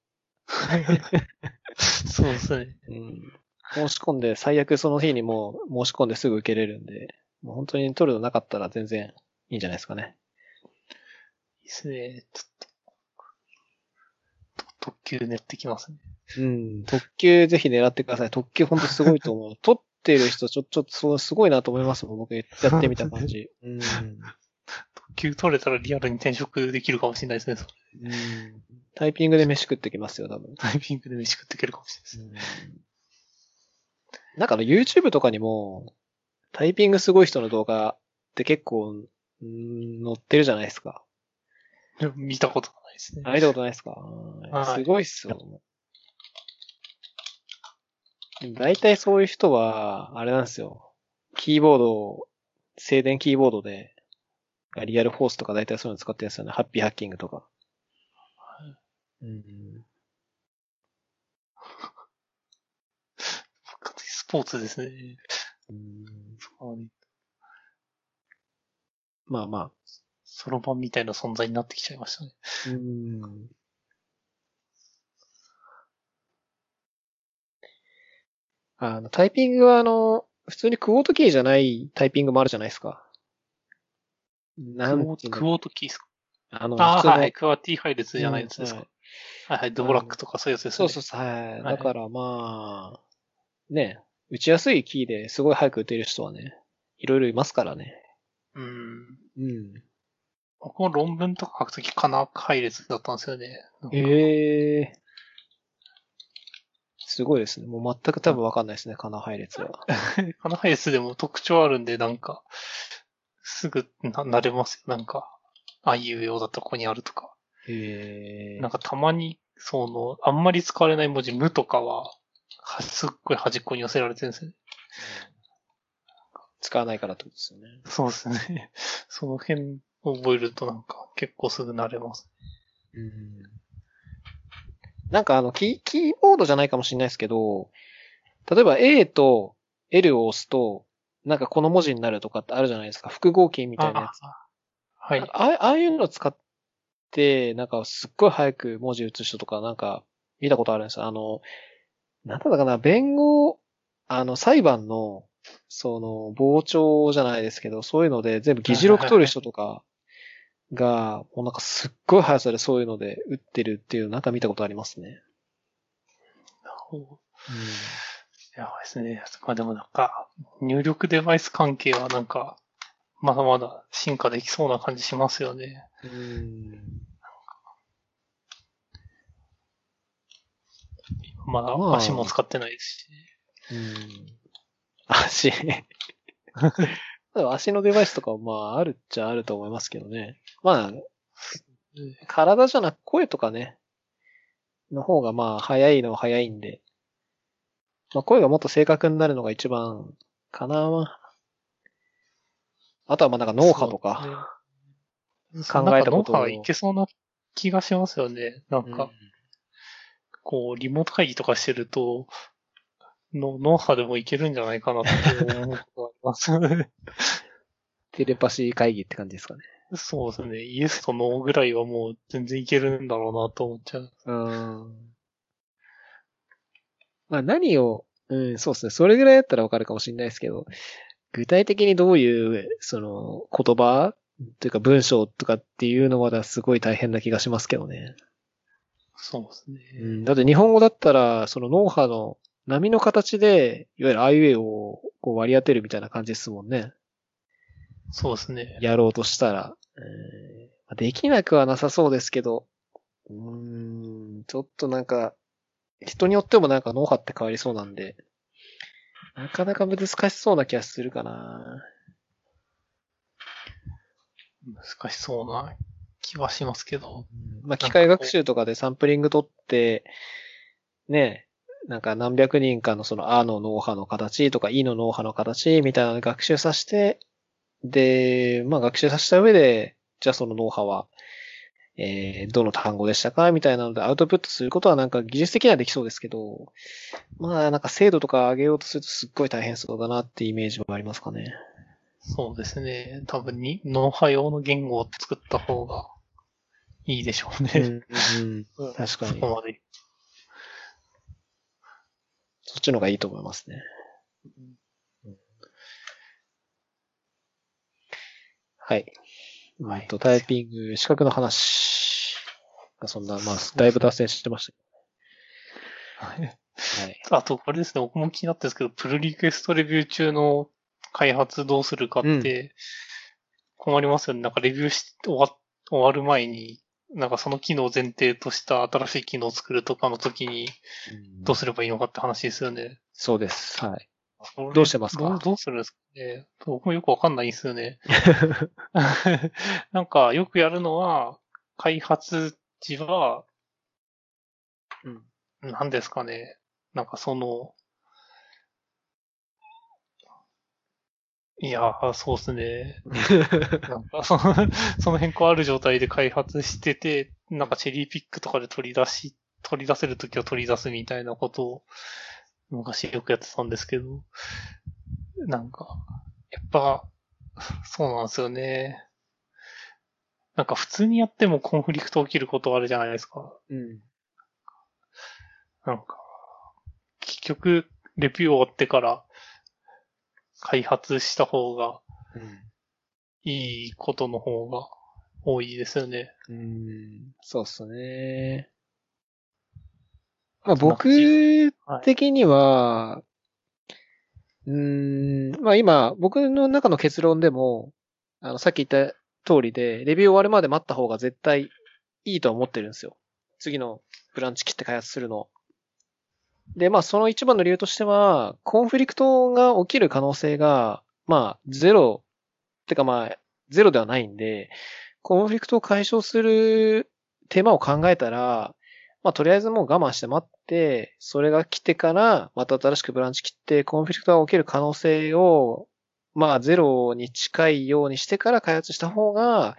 そうですね。
うん、申し込んで、最悪その日にもう申し込んですぐ受けれるんで、もう本当に取るのなかったら全然いいんじゃないですかね。
いいですね。ちょっと、特急練ってきますね。
うん、特急ぜひ狙ってください。特急本当すごいと思う。取ってる人ちょ、ちょっとそうすごいなと思いますもん、僕やってみた感じ。うん。
特急取れたらリアルに転職できるかもしれないですね。それ
うんタイピングで飯食ってきますよ、多分。
タイピングで飯食っていけるかもしれないです。
なんかあの YouTube とかにも、タイピングすごい人の動画って結構、うん載ってるじゃないですか。
で も見たことがないですね。
あ、見たことないですか？
はい
すごいっすよ。大体そういう人は、あれなんですよ。キーボードを、静電キーボードで、リアルフォースとか大体そういうの使ってるんですよね。ハッピーハッキングとか。うん、
スポーツですね。
うん
あ
まあま
そろばんみたいな存在になってきちゃいましたね。
あ。うんあの、タイピングはあの、普通にクオートキーじゃないタイピングもあるじゃないですか。なん
クオートキーですか？
あの、
あはい。クワティファイルズじゃないやつですか。
うん
はいはい。ドブラックとかそういうやつですね。
そうそうそう、はい。
はい
だからまあ、ね、打ちやすいキーですごい早く打てる人はね、いろいろいますからね。
うん。
うん。
僕も論文とか書くときかな配列だったんですよね。
ええすごいですね。もう全く多分わかんないですね、カナ配列は。
カナ配列でも特徴あるんで、なんか、すぐな、慣れますよ。なんか、ああいうようだったらここにあるとか。
へえ
なんかたまに、その、あんまり使われない文字、無とかは、はすっごい端っこに寄せられてるんですよね。
使わないからってことですよね。
そうですね。その辺覚えるとなんか結構すぐ慣れます。
うん。なんかあの、キー、キーボードじゃないかもしれないですけど、例えば A と L を押すと、なんかこの文字になるとかってあるじゃないですか。複合キーみたいなやつ。
あはい。
ああいうのを使って、なんかすっごい早く文字打つ人とかなんか見たことあるんですよ。あの、なんだったかな、弁護、あの、裁判の、その、傍聴じゃないですけど、そういうので全部議事録取る人とかが、もうなんかすっごい速さでそういうので打ってるっていう、なんか見たことありますね。
やばいですね。まあでもなんか、入力デバイス関係はなんか、まだまだ進化できそうな感じしますよね。
うん。
まだ
まあ
足も使ってないですし。
うん。足。足のデバイスとかはまああるっちゃあると思いますけどね。まあ、体じゃなく声とかね、の方がまあ早いのは早いんで、まあ声がもっと正確になるのが一番かな。あとはまあなんか脳波とか。考えたことを
なんか脳波いけそうな気がしますよね。なんか、
うん
こう、リモート会議とかしてると、の脳波でもいけるんじゃないかなって思うことがあります。
テレパシー会議って感じですかね。
そうですね。イエスとノーぐらいはもう全然いけるんだろうなと思っちゃう。
うん。まあ何を、うん、そうですね。それぐらいだったらわかるかもしれないですけど、具体的にどういう、その、言葉というか文章とかっていうのはすごい大変な気がしますけどね。
そうですね。
うん、だって日本語だったら、その脳波の波の形で、いわゆるあいうえおをこう割り当てるみたいな感じですもんね。
そうですね。
やろうとしたら。えー、できなくはなさそうですけど、うーん、ちょっとなんか、人によってもなんか脳波って変わりそうなんで、なかなか難しそうな気がするかな。
難しそうな気はしますけど。
まあ、機械学習とかでサンプリング取って、ね、なんか何百人かのその A の脳波の形とか E の脳波の形みたいなのを学習させて、で、まあ学習させた上で、じゃあその脳波は、えー、どの単語でしたか？みたいなのでアウトプットすることはなんか技術的にはできそうですけど、まあなんか精度とか上げようとするとすっごい大変そうだなってイメージはありますかね。
そうですね。多分に、脳波用の言語を作った方がいいでしょうね。
うん、うん、確かに
そこまで。
そっちの方がいいと思いますね。はい。
はい
えっと、タイピング、資格の話がそんな、まあ、だいぶ脱線してました
はい
けど。はい。
あと、これですね、僕も気になってるんですけど、プルリクエストレビュー中の開発どうするかって困りますよね。なんかレビューし終わ終わる前に、なんかその機能を前提とした新しい機能を作るとかの時にどうすればいいのかって話ですよね。
そうです。はい。どうしてますか？
どうどうするんですかね？僕もよくわかんないんですよね。なんかよくやるのは、開発時は、
うん。
何ですかね？なんかその、いやー、そうですね。なんかその、その変更ある状態で開発してて、なんかチェリーピックとかで取り出し、取り出せるときは取り出すみたいなことを、昔よくやってたんですけど、なんか、やっぱ、そうなんですよね。なんか普通にやってもコンフリクト起きることあるじゃないですか。
うん。
なんか、結局、レビュー終わってから、開発した方がいいことの方が多いですよね。
うん。うん。そうっすね。まあ、僕
はい
的には、うーん、まあ今、僕の中の結論でも、あの、さっき言った通りで、レビュー終わるまで待った方が絶対いいとは思ってるんですよ。次のブランチ切って開発するの。で、まあその一番の理由としては、コンフリクトが起きる可能性が、まあゼロ、てかまあゼロではないんで、コンフリクトを解消する手間を考えたら、まあとりあえずもう我慢して待って、それが来てから、また新しくブランチ切って、コンフリクトが起きる可能性を、まあゼロに近いようにしてから開発した方が、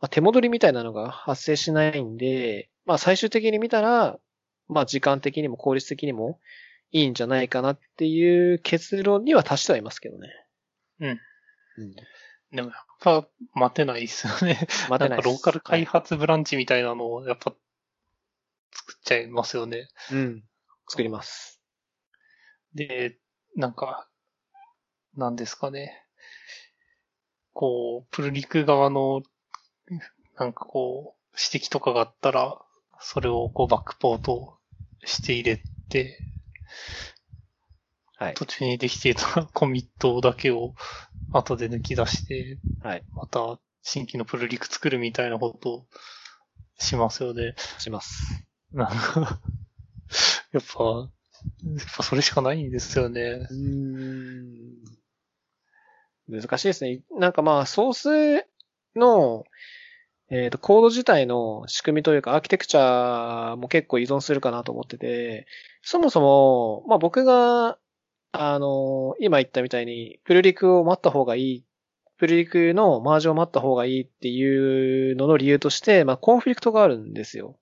まあ、手戻りみたいなのが発生しないんで、まあ最終的に見たら、まあ時間的にも効率的にもいいんじゃないかなっていう結論には達してはいますけどね。
うん。
うん。
でもやっぱ待てないですよね。
待てない
なんかローカル開
発。
発ブランチみたいなのをやっぱ作っちゃいますよね。
うん。作ります。
で、なんか、なんですかね。こう、プルリク側の、なんかこう、指摘とかがあったら、それをこうバックポートして入れて、
はい。
途中にできていた コミットだけを後で抜き出して、
はい。
また新規のプルリク作るみたいなことをしますよね。
します。
なんか、やっぱ、やっぱそれしかないんですよね。
うん。難しいですね。なんかまあ、ソースの、えっ、と、コード自体の仕組みというか、アーキテクチャも結構依存するかなと思ってて、そもそも、まあ僕が、あの、今言ったみたいに、プルリクを待った方がいい、プルリクのマージを待った方がいいっていうのの理由として、まあコンフリクトがあるんですよ。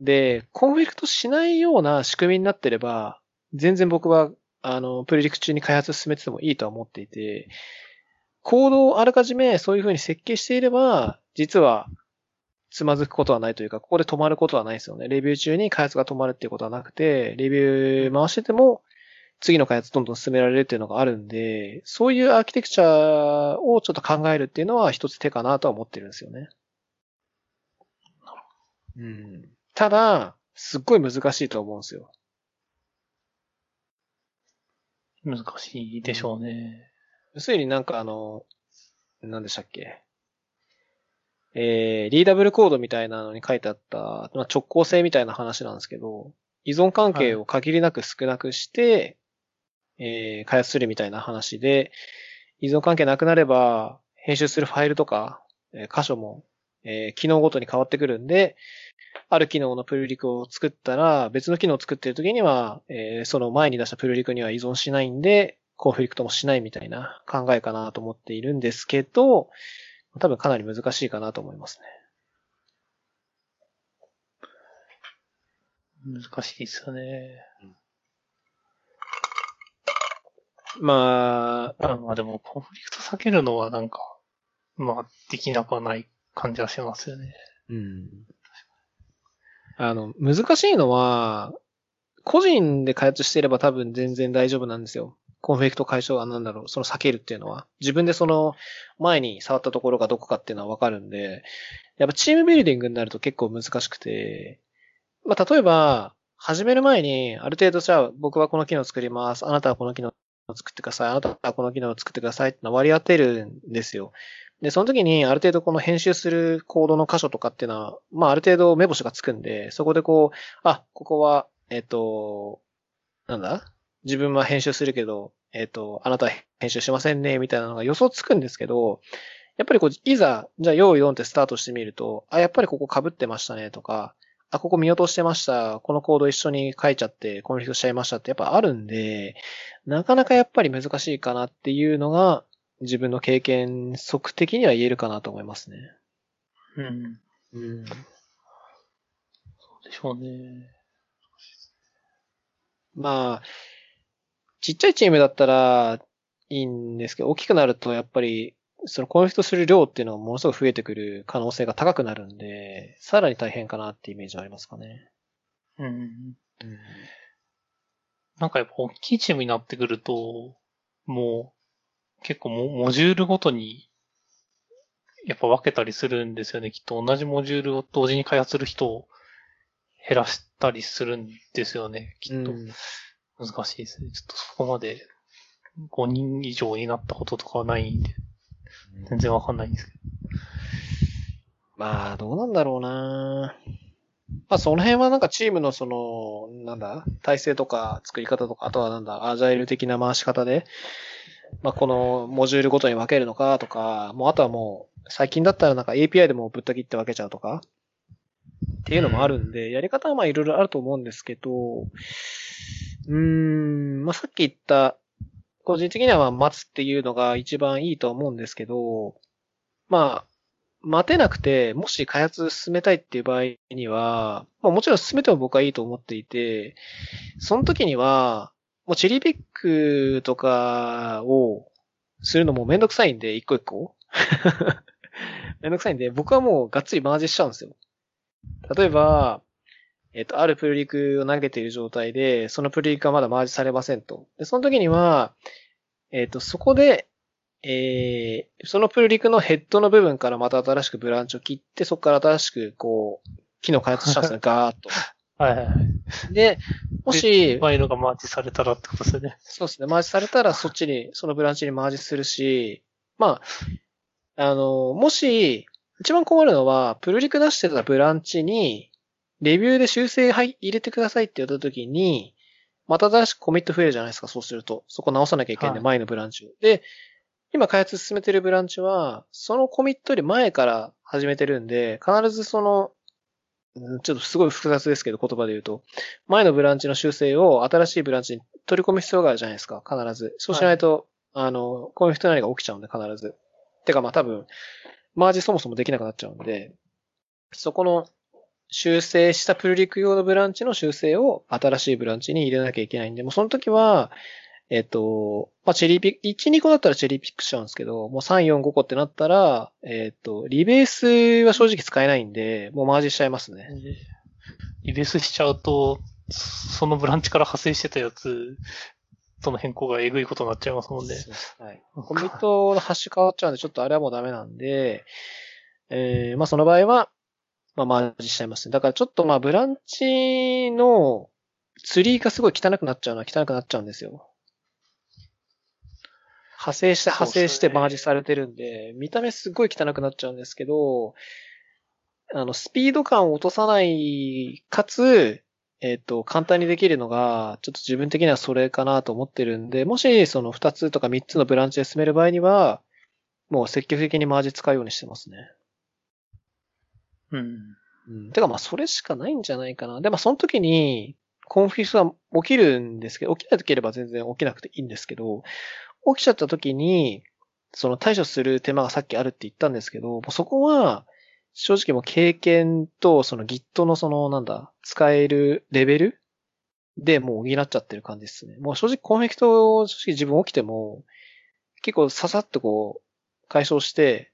で、コンフリクトしないような仕組みになってれば、全然僕は、あの、プレリク中に開発進めててもいいとは思っていて、コードをあらかじめそういう風に設計していれば、実は、つまずくことはないというか、ここで止まることはないですよね。レビュー中に開発が止まるっていうことはなくて、レビュー回してても、次の開発どんどん進められるっていうのがあるんで、そういうアーキテクチャをちょっと考えるっていうのは一つ手かなとは思ってるんですよね。うん。ただ、すっごい難しいと思うんですよ。
難しいでしょうね。
要するになんかあの、何でしたっけ？えー、リーダブルコードみたいなのに書いてあった、まあ、直行性みたいな話なんですけど、依存関係を限りなく少なくして、えー、開発するみたいな話で、依存関係なくなれば、編集するファイルとか、えー箇所も、えー機能ごとに変わってくるんで、ある機能のプルリクを作ったら、別の機能を作っている時には、えーその前に出したプルリクには依存しないんで、コンフリクトもしないみたいな考えかなと思っているんですけど、多分かなり難しいかなと思いますね。
難しいですよね。
まあ、
あまあでも、コンフリクト避けるのはなんか、まあ、できなくはない感じはしますよね。
うん。あの、難しいのは、個人で開発していれば多分全然大丈夫なんですよ。コンフリクト解消は何だろう、その避けるっていうのは。自分でその前に触ったところがどこかっていうのはわかるんで、やっぱチームビルディングになると結構難しくて、まあ、例えば、始める前に、ある程度じゃあ僕はこの機能を作ります。あなたはこの機能を作ってください。あなたはこの機能を作ってくださいってのは割り当てるんですよ。で、その時にある程度この編集するコードの箇所とかっていうのは、まあある程度目星がつくんで、そこでこう、あ、ここは、えっ、と、なんだ？自分は編集するけど、えっ、と、あなたは編集しませんね、みたいなのが予想つくんですけど、やっぱりこう、いざ、じゃあ用意ドンってスタートしてみると、あ、やっぱりここ被ってましたね、とか、あ、ここ見落としてました。このコード一緒に書いちゃって、コンフリクトしちゃいましたってやっぱあるんで、なかなかやっぱり難しいかなっていうのが、自分の経験則的には言えるかなと思いますね。
うん。
うん。
そうでしょうね。
まあ、ちっちゃいチームだったらいいんですけど、大きくなるとやっぱり、そのコンフリクトする量っていうのがものすごく増えてくる可能性が高くなるんで、さらに大変かなってイメージはありますかね。
うん。
うん。
なんかやっぱ大きいチームになってくると、もう結構モモジュールごとにやっぱ分けたりするんですよね。きっと同じモジュールを同時に開発する人を減らしたりするんですよね。きっと
うん
難しいですね。ちょっとそこまで5人以上になったこととかはないんで、全然わかんないんですけど。
まあ、どうなんだろうなまあ、その辺はなんかチームのその、なんだ、体制とか作り方とか、あとはなんだ、アジャイル的な回し方で、まあ、このモジュールごとに分けるのかとか、もうあとはもう、最近だったらなんか API でもぶった切って分けちゃうとか、っていうのもあるんで、やり方はまあいろいろあると思うんですけど、うん、まあ、さっき言った、個人的にはまあ待つっていうのが一番いいと思うんですけど、まあ、待てなくて、もし開発進めたいっていう場合には、まあもちろん進めても僕はいいと思っていて、その時には、もうチェリーピックとかをするのもめんどくさいんで、一個一個。めんどくさいんで、僕はもうがっつりマージしちゃうんですよ。例えば、えっと、あるプルリクを投げている状態で、そのプルリクがまだマージされませんと。で、その時には、えっと、そこで、えー、そのプルリクのヘッドの部分からまた新しくブランチを切って、そこから新しく、こう、機能開発したんですね、ガーッと。
はいはいはい。
で、もし、
ファイルがマージされたらってことですよね。
そうですね、マージされたらそっちに、そのブランチにマージするし、まあ、あの、もし、一番困るのは、プルリク出してたブランチに、レビューで修正はい入れてくださいって言った時に、また新しくコミット増えるじゃないですか、そうすると。そこ直さなきゃいけないんで、
はい
前のブランチを。で、今開発進めてるブランチは、そのコミットより前から始めてるんで、必ずその、うんちょっとすごい複雑ですけど、言葉で言うと、前のブランチの修正を新しいブランチに取り込む必要があるじゃないですか、必ず。そうしないと、あの、こういう人何が起きちゃうんで、必ず。てかまあ多分、マージそもそもできなくなっちゃうんで、そこの修正したプルリク用のブランチの修正を新しいブランチに入れなきゃいけないんで、もうその時は、えっと、まあ、チェリーピック、1、2個だったらチェリーピックしちゃうんですけど、もう3、4、5個ってなったら、えっと、リベースは正直使えないんで、もうマージしちゃいますね。
リベースしちゃうと、そのブランチから派生してたやつ、その変更がえぐいことになっちゃいますもんね。
はい。コミットのハッシュ変わっちゃうんで、ちょっとあれはもうダメなんで、えー、まあその場合は、まあマージしちゃいますね。だからちょっとまあブランチのツリーがすごい汚くなっちゃうのは汚くなっちゃうんですよ。派生して派生してマージされてるんで、見た目すっごい汚くなっちゃうんですけど、あの、スピード感を落とさない、かつ、えっ、と、簡単にできるのが、ちょっと自分的にはそれかなと思ってるんで、もしその2つとか3つのブランチで進める場合には、もう積極的にマージ使うようにしてますね。
うん。
うん。てかまあそれしかないんじゃないかな。で、まあその時に、コンフィスは起きるんですけど、起きなければ全然起きなくていいんですけど、起きちゃった時に、その対処する手間がさっきあるって言ったんですけど、もうそこは、正直もう経験と、その Git のその、なんだ、使えるレベルでもう補っちゃってる感じですね。もう正直コンフリクト、正直自分起きても、結構ささっとこう、解消して、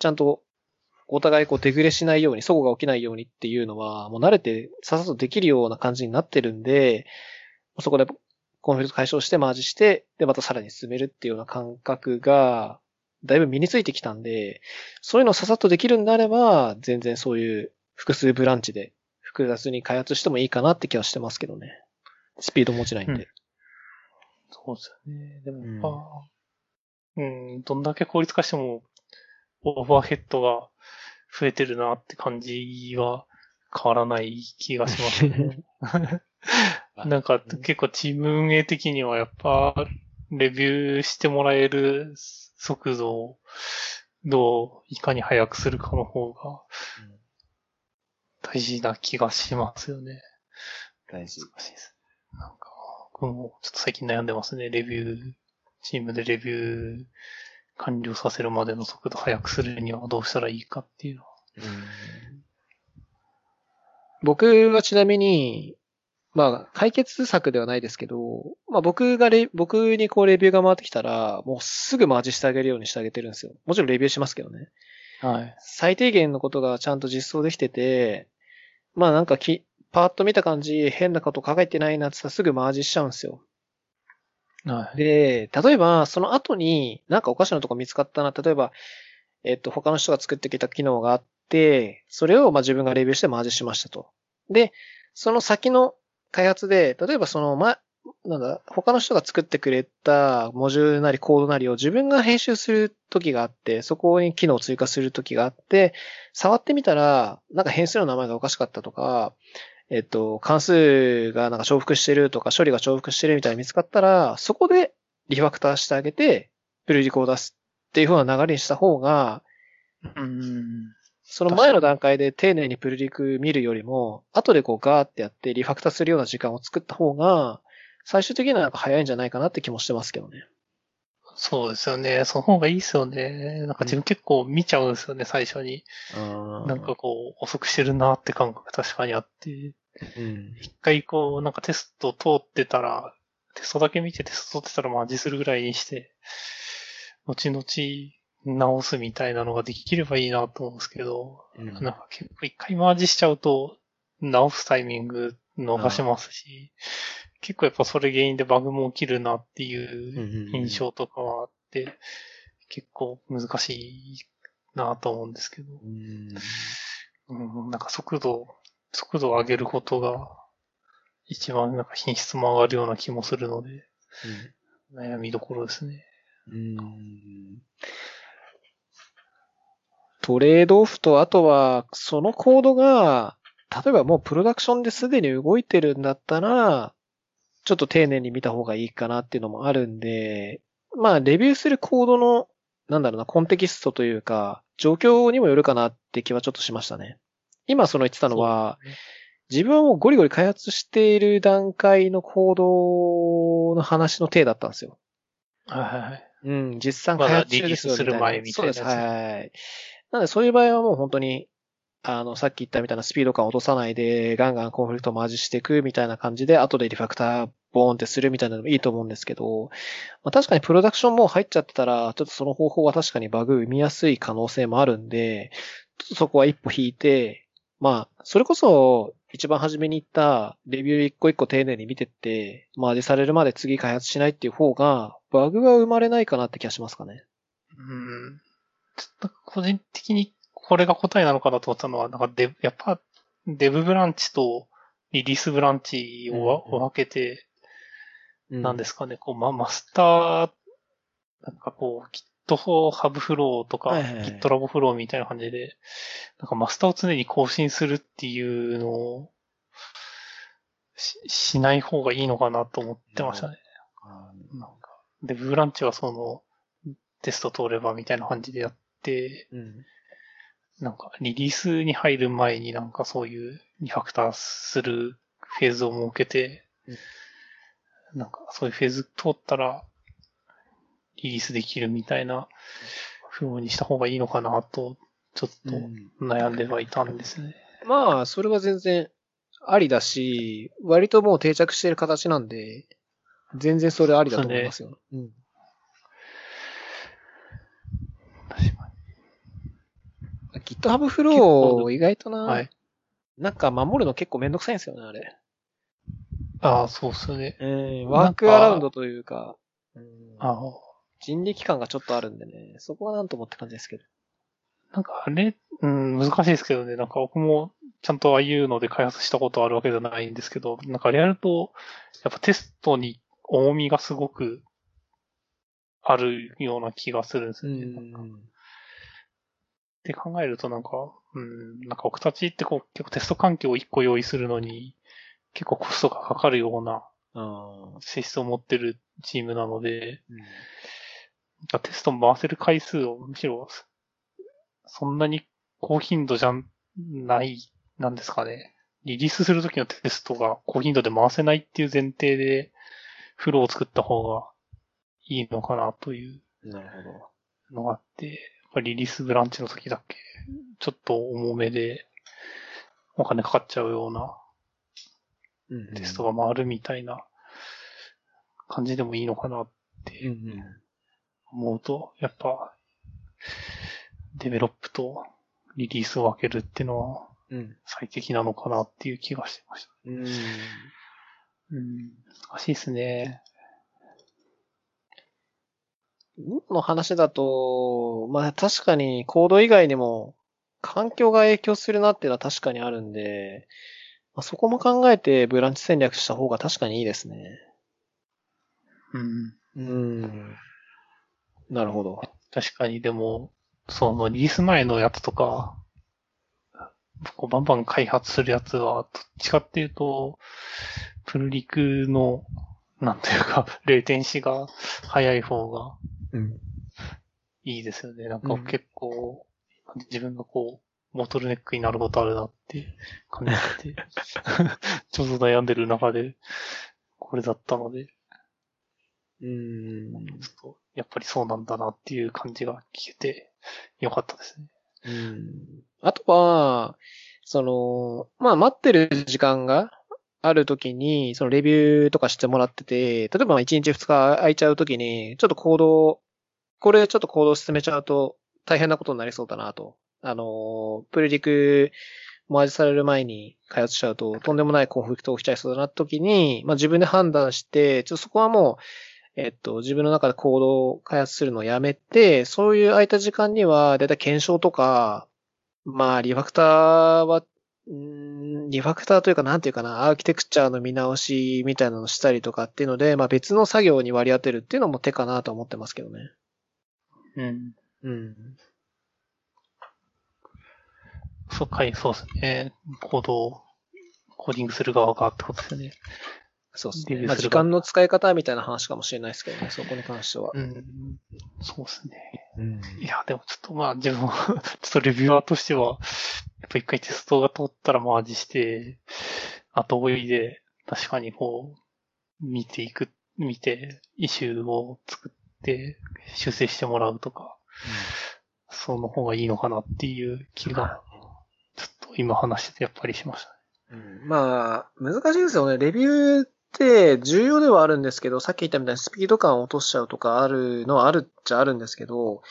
ちゃんとお互いこうデグレしないように、齟齬が起きないようにっていうのは、もう慣れてささっとできるような感じになってるんで、そこでコンフリクト解消してマージして、で、またさらに進めるっていうような感覚が、だいぶ身についてきたんで、そういうのをささっとできるんであれば、全然そういう複数ブランチで複雑に開発してもいいかなって気はしてますけどね。スピードも落ちないんで。
そうですよね。でもやっぱ、うん、どんだけ効率化しても、オーバーヘッドが増えてるなって感じは変わらない気がしますね。なんか結構チーム運営的にはやっぱ、レビューしてもらえる速度をどういかに速くするかの方が大事な気がしますよね。
大事。
難しいです。なんか、僕もちょっと最近悩んでますね。レビュー、チームでレビュー完了させるまでの速度速くするにはどうしたらいいかっていうのは。
僕はちなみに、まあ、解決策ではないですけど、まあ僕がレ、僕にこうレビューが回ってきたら、もうすぐマージしてあげるようにしてあげてるんですよ。もちろんレビューしますけどね。
はい。
最低限のことがちゃんと実装できてて、まあなんかき、パーッと見た感じ、変なこと書いてないなって言ったらすぐマージしちゃうんですよ。
はい。
で、例えば、その後になんかおかしなとこ見つかったな。例えば、えっと、他の人が作ってきた機能があって、それをまあ自分がレビューしてマージしましたと。で、その先の開発で、例えばその、ま、なんだ、他の人が作ってくれたモジュールなりコードなりを自分が編集する時があって、そこに機能を追加する時があって、触ってみたら、なんか変数の名前がおかしかったとか、えっと、関数がなんか重複してるとか、処理が重複してるみたいに見つかったら、そこでリファクターしてあげて、プルリコを出すっていう風な流れにした方が、
うん。
その前の段階で丁寧にプルリク見るよりも、後でこうガーってやってリファクターするような時間を作った方が、最終的にはなんか早いんじゃないかなって気もしてますけどね。
そうですよね。その方がいいですよね。なんか自分結構見ちゃうんですよね、最初に。なんかこう、遅くしてるなって感覚確かにあって。
うん。
一回こう、なんかテスト通ってたら、テストだけ見てテスト通ってたらマジするぐらいにして、後々直すみたいなのができればいいなと思うんですけど、なんか結構一回マージしちゃうと、直すタイミング逃しますし、結構やっぱそれ原因でバグも起きるなっていう印象とかはあって、結構難しいなと思うんですけど、うん、なんか速度、速度を上げることが一番なんか品質も上がるような気もするので、悩みどころですね。
うんトレードオフと、あとは、そのコードが、例えばもうプロダクションですでに動いてるんだったら、ちょっと丁寧に見た方がいいかなっていうのもあるんで、まあ、レビューするコードの、なんだろうな、コンテキストというか、状況にもよるかなって気はちょっとしましたね。今その言ってたのは、
ね
自分はもうゴリゴリ開発している段階のコードの話の体だったんですよ。
はいはいはい。
うん、実際開発中ですよ
まだリリースする前みたいな
そうです、はい。なのでそういう場合はもう本当に、あの、さっき言ったみたいなスピード感を落とさないで、ガンガンコンフリクトをマージしていくみたいな感じで、後でリファクターボーンってするみたいなのもいいと思うんですけど、まあ、確かにプロダクションも入っちゃってたら、ちょっとその方法は確かにバグ生みやすい可能性もあるんで、ちょっとそこは一歩引いて、まあ、それこそ、一番初めに言った、レビュー一個一個丁寧に見てって、マージされるまで次開発しないっていう方が、バグは生まれないかなって気がしますかね。
うん。ちょっと個人的にこれが答えなのかなと思ったのは、なんかデブ、やっぱデブブランチとリリースブランチを分けて、
うん
なんですかね、こう、ま、マスターなんかこう、Git ハブフローとか、
はいはいはい
GitLab フローみたいな感じで、なんかマスターを常に更新するっていうのをし、しない方がいいのかなと思ってましたね。なんか。で、ブーランチはその、テスト通ればみたいな感じでやって、
うん。
なんかリリースに入る前になんかそういうリファクターするフェーズを設けて、なんかそういうフェーズ通ったらリリースできるみたいな風にした方がいいのかなと、ちょっと悩んではいたんですね。
まあ、それは全然ありだし、割ともう定着してる形なんで、全然それありだと思いますよ。うん。
確か
GitHub フロー意外とな、
に。はい。
なんか守るの結構めんどくさいんですよね、あれ。
ああ、そうっすね。
うん、ワークアラウンドというか、うん、
ああ。
人力感がちょっとあるんでね、そこはなんともって感じですけど。
なんかあれ、うん、難しいですけどね、なんか僕もちゃんとああいうので開発したことあるわけじゃないんですけど、なんかあれやると、やっぱテストに重みがすごくあるような気がするんですよね。なんかって考えるとなんか、うん、なんか僕たちってこう結構テスト環境を1個用意するのに結構コストがかかるような
あ
性質を持ってるチームなので、
ー
なんかテスト回せる回数をむしろ、そんなに高頻度じゃない、なんですかね。リリースするときのテストが高頻度で回せないっていう前提で、フローを作った方がいいのかなという。のがあって、ぱリリースブランチの時だけ、ちょっと重めで、お金かかっちゃうような
うん
テストが回るみたいな感じでもいいのかなって。思うと、やっぱ、デベロップとリリースを分けるっていうのは
うん。
最適なのかなっていう気がしてました。
うん。
うん。難しいですね。
今の話だと、まあ確かにコード以外にも環境が影響するなっていうのは確かにあるんで、まあ、そこも考えてブランチ戦略した方が確かにいいですね。
うん。
うん。なるほど。
確かに、でも、そのリリース前のやつとか、こうバンバン開発するやつは、どっちかっていうと、プルリクの、なんというか、レーテンシが早い方が
うん。
いいですよね。なんか
うん
結構、自分がこう、ボトルネックになることあるなって感じて、ちょうど悩んでる中で、これだったので、
うん。
ちょっと、やっぱりそうなんだなっていう感じが聞けて、よかったですね。
うん。あとは、その、まあ待ってる時間があるときに、そのレビューとかしてもらってて、例えばまあ1日2日空いちゃうときに、ちょっと行動、これちょっと行動進めちゃうと大変なことになりそうだなと。あの、プレリク、マージされる前に開発しちゃうと、とんでもないコンフリクト起きちゃいそうだなって時に、まあ自分で判断して、ちょっとそこはもう、えっと、自分の中で行動を開発するのをやめて、そういう空いた時間には、だいたい検証とか、まあ、リファクターは、うんリファクターというか、なんていうかな、アーキテクチャの見直しみたいなのをしたりとかっていうので、まあ別の作業に割り当てるっていうのも手かなと思ってますけどね。
うん。
うん。
そうかい、そうですね。コードを、コーディングする側がってことですよね。
そうですね。まあ時間の使い方みたいな話かもしれないですけどね、そこに関しては。
うん。そうですね。
うん。
いや、でもちょっとまあ自分は、ちょっとレビュアーとしては、やっぱ一回テストが通ったらマージして、後追いで、確かにこう、見ていく、見て、イシューを作って、修正してもらうとか、その方がいいのかなっていう気が、ちょっと今話しててやっぱりしましたね。
うんまあ、難しいですよね。レビューって重要ではあるんですけど、さっき言ったみたいにスピード感を落としちゃうとかあるのはあるっちゃあるんですけど、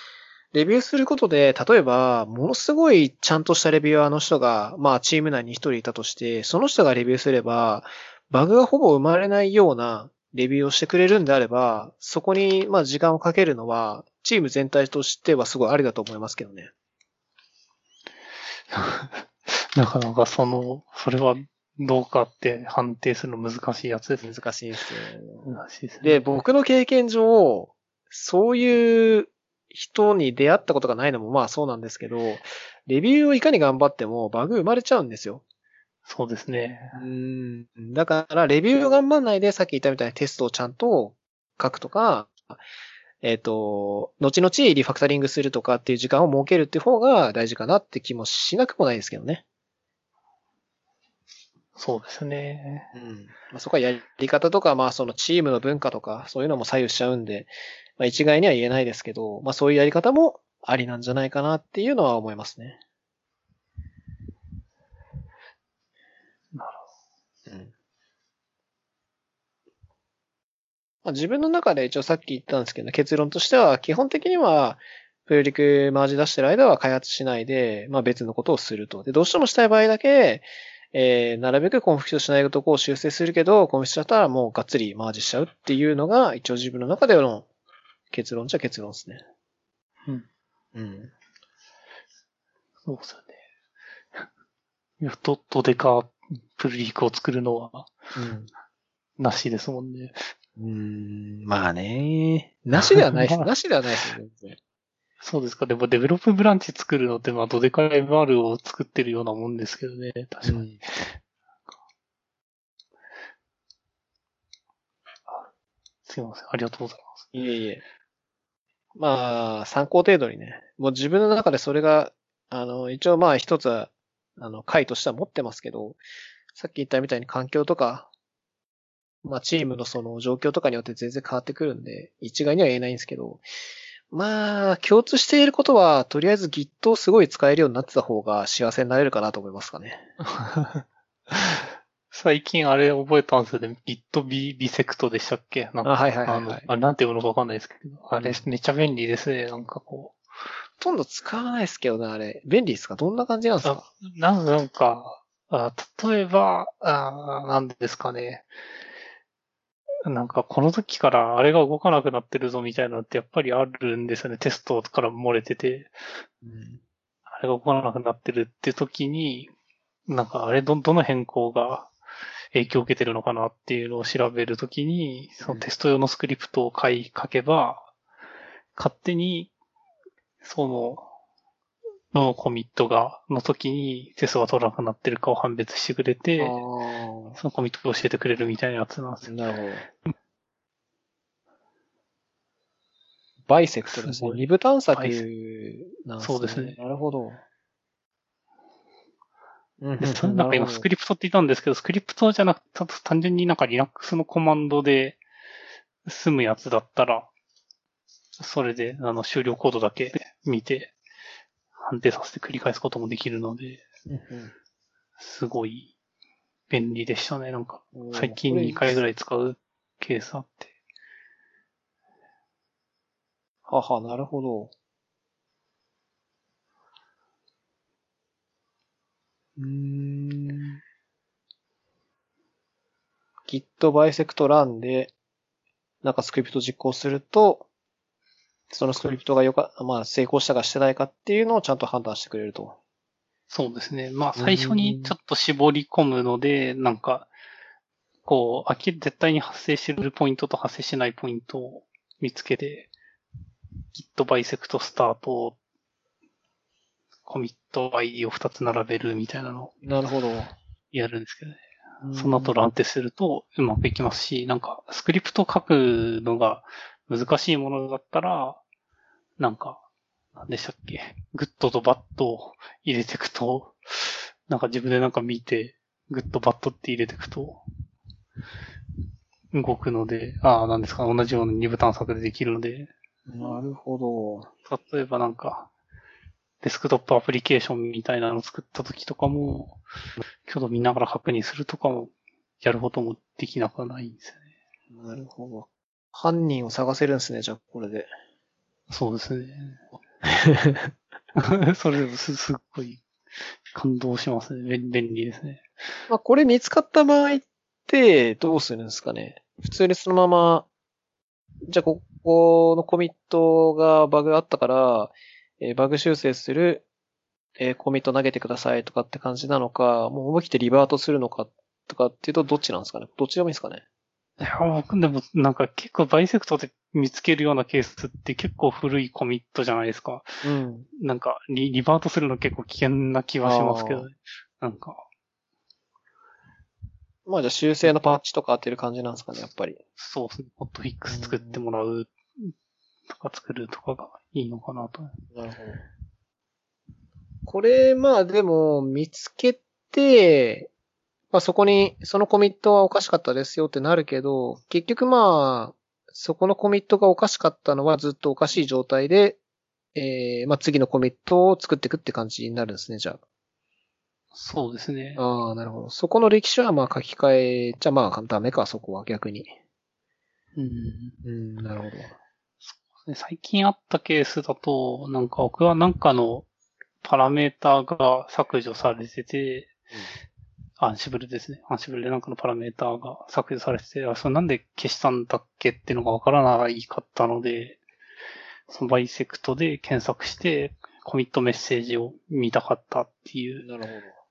レビューすることで、例えば、ものすごいちゃんとしたレビュアーの人が、まあ、チーム内に一人いたとして、その人がレビューすれば、バグがほぼ生まれないようなレビューをしてくれるんであれば、そこに、まあ、時間をかけるのは、チーム全体としてはすごいありだと思いますけどね。
なかなかその、それはどうかって判定するの難しいやつですね。
難しいですよ。
難しいですね。
で、僕の経験上、そういう人に出会ったことがないのもまあそうなんですけど、レビューをいかに頑張ってもバグ生まれちゃうんですよ。
そうですね。
うん。だから、レビューを頑張んないで、さっき言ったみたいにテストをちゃんと書くとか、えっ、と、後々リファクタリングするとかっていう時間を設けるっていう方が大事かなって気もしなくもないですけどね。
そうですね。
うん。まあ、そこはやり方とか、まあそのチームの文化とか、そういうのも左右しちゃうんで、まあ一概には言えないですけど、まあそういうやり方もありなんじゃないかなっていうのは思いますね。
なる
うん。まあ、自分の中で一応さっき言ったんですけど、結論としては、基本的には、プルリクマージ出してる間は開発しないで、まあ別のことをすると。で、どうしてもしたい場合だけ、えー、なるべくコンフリクトしないとこを修正するけど、コンフィクトしちゃったらもうがっつりマージしちゃうっていうのが、一応自分の中での結論じゃ結論ですね。
うん。
うん。
そうですよね。いや、と、とでか、プルリークを作るのは、
うん。
なしですもんね。
うーん、まあね。なしではないです。なしではないですよ、全然。
そうですか。でも、デベロップブランチ作るのって、まあ、どでかい MR を作ってるようなもんですけどね。確かに。すいません。ありがとうございます。
いえいえ。まあ、参考程度にね。もう自分の中でそれが、あの、一応まあ一つは、あの、回としては持ってますけど、さっき言ったみたいに環境とか、まあチームのその状況とかによって全然変わってくるんで、一概には言えないんですけど、まあ、共通していることは、とりあえず Git をすごい使えるようになってた方が幸せになれるかなと思いますかね。
最近あれ覚えたんですよね。Git ビビセクトでしたっけ？なんか
あ、はいはいはい、はい。、
あれなんていうのかわかんないですけど、あれめっちゃ便利ですね。なんかこ
ほとんど使わないですけどね、あれ。便利ですか？どんな感じなんです
う、
か？
あなんなんか、あ例えば、あなんですかね。なんかこの時からあれが動かなくなってるぞみたいなのってやっぱりあるんですよね。テストから漏れてて、
うん。
あれが動かなくなってるって時に、なんかあれど、どの変更が影響を受けてるのかなっていうのを調べるときに、そのテスト用のスクリプトを書い、書けば、勝手に、その、のコミットが、の時にテストが通らなくなってるかを判別してくれて、
あ
そのコミットを教えてくれるみたいなやつなんです
あ、
よ。
なるほど。 bisect ですね。
すごい
二分探索
bise
なんですね。
そうですね
なるほど。うん
でそれなんか今スクリプトって言ったんですけど、スクリプトじゃなくて、単純になんか Linux のコマンドで済むやつだったら、それで、あの、終了コードだけ見て、判定させて繰り返すこともできるので、すごい便利でしたね。なんか、最近2回ぐらい使うケースあって。
はは、なるほど。うん。Git bisect run で、なんかスクリプト実行すると、そのスクリプトがよか、まあ成功したかしてないかっていうのをちゃんと判断してくれると。
そうですね。まあ、最初にちょっと絞り込むので、なんか、こう、あき絶対に発生してるポイントと発生しないポイントを見つけて、Git bisect スタート、コミット ID を2つ並べるみたいなのを
なるほど。
やるんですけどね。その後 run ってするとうまくいきますし、なんか、スクリプト書くのが難しいものだったら、なんか、なんでしたっけ？ good と bad を入れていくと、なんか自分でなんか見て、 good bad って入れていくと、動くので、ああ、なんですか、同じような二分探索でできるので、
なるほど。
例えばなんか、デスクトップアプリケーションみたいなのを作った時とかも、挙動見ながら確認するとかも、やることもできなくはないんですよね。
なるほど。犯人を探せるんですね、じゃあ、これで。
そうですね。それす、すっごい感動しますね。便便利ですね。
まあ、これ見つかった場合って、どうするんですかね普通にそのまま、じゃあ、ここのコミットがバグがあったから、えーバグ修正する、えーコミット投げてくださいとかって感じなのか、もう思い切って revert するのかとかっていうと、どっちなんですかねどっちでもいいですかね
いや、僕でもなんか結構 bisect で見つけるようなケースって結構古いコミットじゃないですか。
うん。
なんかリ revert するの結構危険な気はしますけどね。なんか、
まあじゃあ修正のパッチとか当てる感じなんですかね、やっぱり。
そうですね。ホットフィックス作ってもらうとか作るとかがいいのかなと。
なるほど。これ、まあでも、見つけて、まあそこに、そのコミットはおかしかったですよってなるけど、結局まあ、そこのコミットがおかしかったのはずっとおかしい状態で、えー、まあ次のコミットを作っていくって感じになるんですね、じゃ
そうですね。
あ。ああ、なるほど。そこの歴史はまあ書き換えちゃまあダメか、そこは逆に。
うん。
うん、なるほど。
で最近あったケースだと、なんか僕はなんかのパラメーターが削除されてて、 Ansible ですね。 Ansible でなんかのパラメーターが削除されてて、あ、それなんで消したんだっけっていうのがわからないかったので、その bisect で検索して、コミットメッセージを見たかったっていう。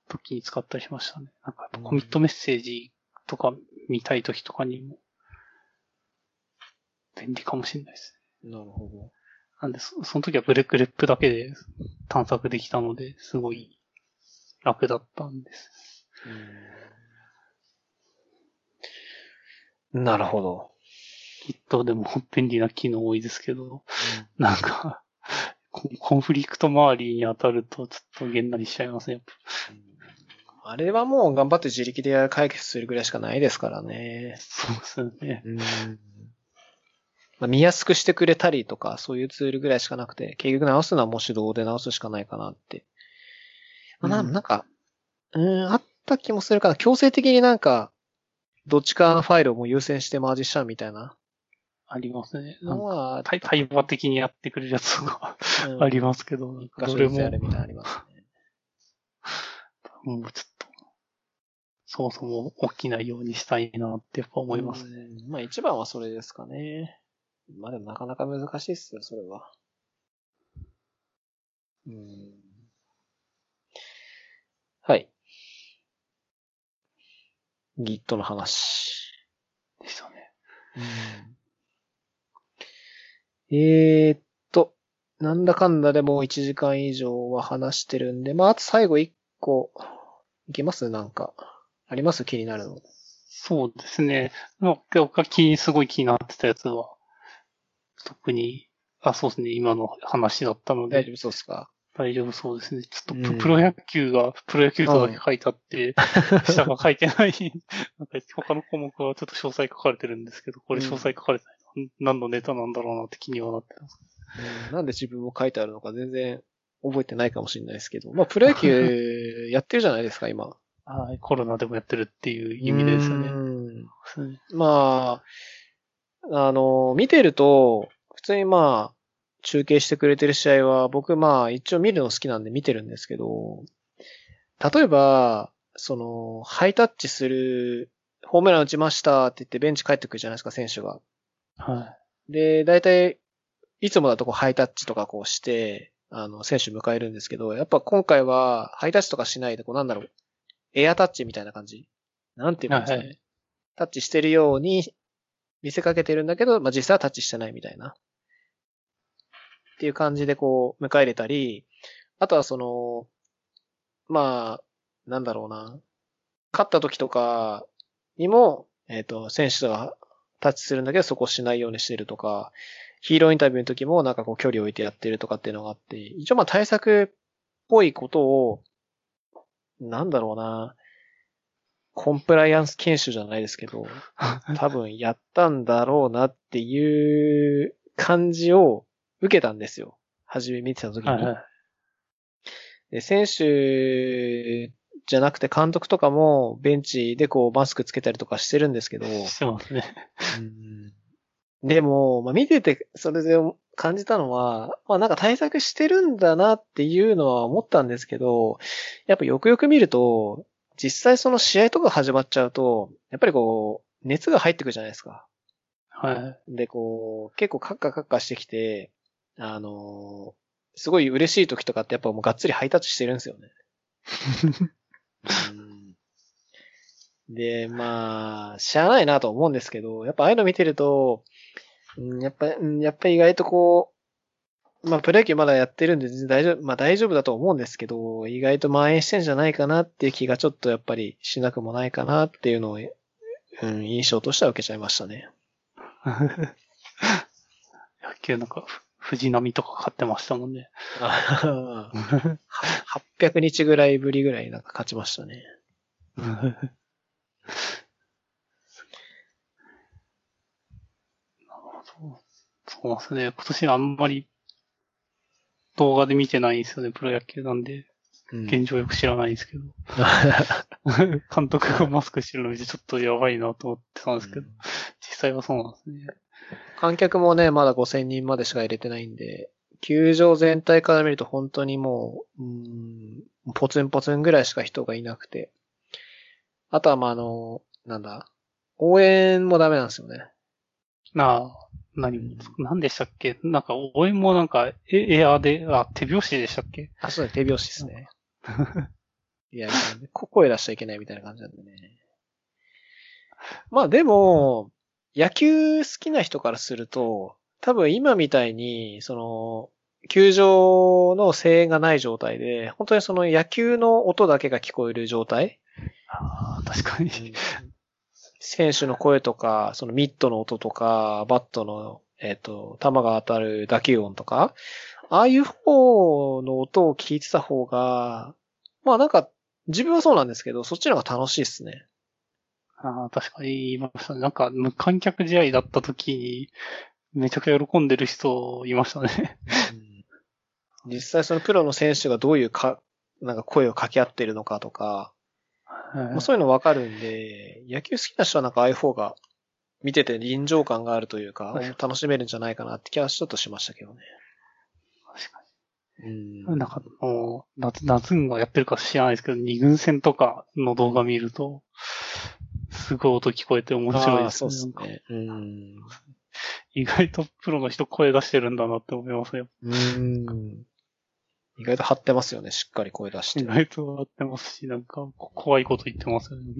時に使ったりしましたね。なんかやっぱコミットメッセージとか見たい時とかにも、便利かもしれないですね。
なるほど。
なんで、そその時はブレグレップだけで探索できたので、すごい楽だったんです。
なるほど。
きっとでも便利な機能多いですけど、なんか、ココンフリクト周りに当たるとちょっとげんなりしちゃいますね。
あれはもう頑張って自力で解決するぐらいしかないですからね。
そうですよね。
まあ、見やすくしてくれたりとか、そういうツールぐらいしかなくて、結局直すのはもう手動で直すしかないかなって。まあな
うん
か、うーん、あった気もするかな。強制的になんか、どっちかのファイルをもう優先してマージしちゃうみたいな
ありますね。なんか
のは、
対対話的にやってくれるやつが
うん
ありますけど、なんどれも
るみたいなのありますね。
もうちょっと、そもそも起きないようにしたいなってやっぱ思いますね。
うんまあ一番はそれですかね。まあでもなかなか難しいっすよ、それは。うん。はい。Git の話。
ですよね。
えーっと、なんだかんだでもう1時間以上は話してるんで、まああと最後1個、いけます？なんか。あります？気になるの。
そうですね。まあ僕が気に、すごい気になってたやつは、特に、あ、そうですね、今の話だったので、
大丈夫？そうっすか
大丈夫そうですね。ちょっと
うん
ププロ野球が、プロ野球とだけ書いてあって、下が書いてない、なんか他の項目はちょっと詳細書かれてるんですけど、これ詳細書かれてない。何のネタなんだろうなって気にはなってます。
うんなんで自分も書いてあるのか全然覚えてないかもしれないですけど。まあ、プロ野球 やってるじゃないですか、今。
はい、コロナでもやってるっていう意味ですよね
まあ、あの、見てると、普通にまあ、中継してくれてる試合は、僕まあ、一応見るの好きなんで見てるんですけど、例えば、その、ハイタッチする、ホームラン打ちましたって言ってベンチ帰ってくるじゃないですか、選手が。
は
で、大体、いつもだとこうハイタッチとかこうして、あの、選手迎えるんですけど、やっぱ今回はハイタッチとかしないで、こうなんだろう、エアタッチみたいな感じなんていうんですかね。
はいはい
タッチしてるように見せかけてるんだけど、まあ、実際はタッチしてないみたいな。っていう感じでこう、迎え入れたり、あとはその、まあ、なんだろうな。勝った時とかにも、えっ、と、選手がタッチするんだけど、そこをしないようにしてるとか、ヒーローインタビューの時もなんかこう距離を置いてやってるとかっていうのがあって、一応まあ対策っぽいことを、なんだろうな、コンプライアンス研修じゃないですけど、多分やったんだろうなっていう感じを受けたんですよ。初め見てた時
い。
に。
はいはい。
で、選手じゃなくて監督とかもベンチでこうマスクつけたりとかしてるんですけど、
してますね。
でも、まあ、見ててそれで感じたのは、まあなんか対策してるんだなっていうのは思ったんですけど、やっぱよくよく見ると、実際その試合とか始まっちゃうと、やっぱりこう、熱が入ってくるじゃないですか。
はい。
で、こう、結構カッカカッカしてきて、あのすごい嬉しい時とかってやっぱもうがっつりハイタッチしてるんですよね。うんで、まあ、しゃあないなと思うんですけど、やっぱああいうの見てると、うん、やっぱ、うんやっぱ意外とこう、まあ、プロ野球まだやってるんで大丈夫、まあ大丈夫だと思うんですけど、意外と蔓延してんじゃないかなっていう気がちょっとやっぱりしなくもないかなっていうのを、うん、印象としては受けちゃいましたね。
野球なんか、藤波とか買ってましたもんね。
あー800日ぐらいぶりぐらいなんか勝ちましたね。
そうそうですね。今年あんまり動画で見てないんですよね、プロ野球なんで。
うん
現状よく知らないですけど。監督がマスクしてるの見てちょっとやばいなと思ってたんですけど、実際はそうなんですね。
観客もね、まだ5000人までしか入れてないんで、球場全体から見ると本当にもう、うーん、ポツンポツンぐらいしか人がいなくて。あとはまあ、あの、なんだ、応援もダメなんですよね。
なあ、何も、何でしたっけ？なんか応援もなんかエエアーで、あ、手拍子でしたっけ？
あ、そうだ、手拍子ですね。いや、声出しちゃいけないみたいな感じなんでね。まあでも、野球好きな人からすると、多分今みたいに、その、球場の声援がない状態で、本当にその野球の音だけが聞こえる状態
ああ、確かに。
選手の声とか、そのミットの音とか、バットの、えっ、と、球が当たる打球音とか、ああいう方の音を聞いてた方が、まあなんか、自分はそうなんですけど、そっちの方が楽しいっすね。
ああ、確かに言いましたね。なんか無観客試合だった時に、めちゃくちゃ喜んでる人いましたね。
実際そのプロの選手がどういうか、なんか声を掛け合ってるのかとか、まあ、そういうのわかるんで、野球好きな人はなんかああいう方が見てて臨場感があるというか、楽しめるんじゃないかなって気はちょっとしましたけどね。
確か
うん
に。なんか、もう、夏、夏がやってるか知らないですけど、二軍戦とかの動画見ると、すごい音聞こえて面白いです
そう
ね。なんか
っすね。うん。
意外とプロの人声出してるんだなって思いますよ。
うん。意外と張ってますよね、しっかり声出して
意。外とやってますし、なんか、こ怖いこと言ってますよね。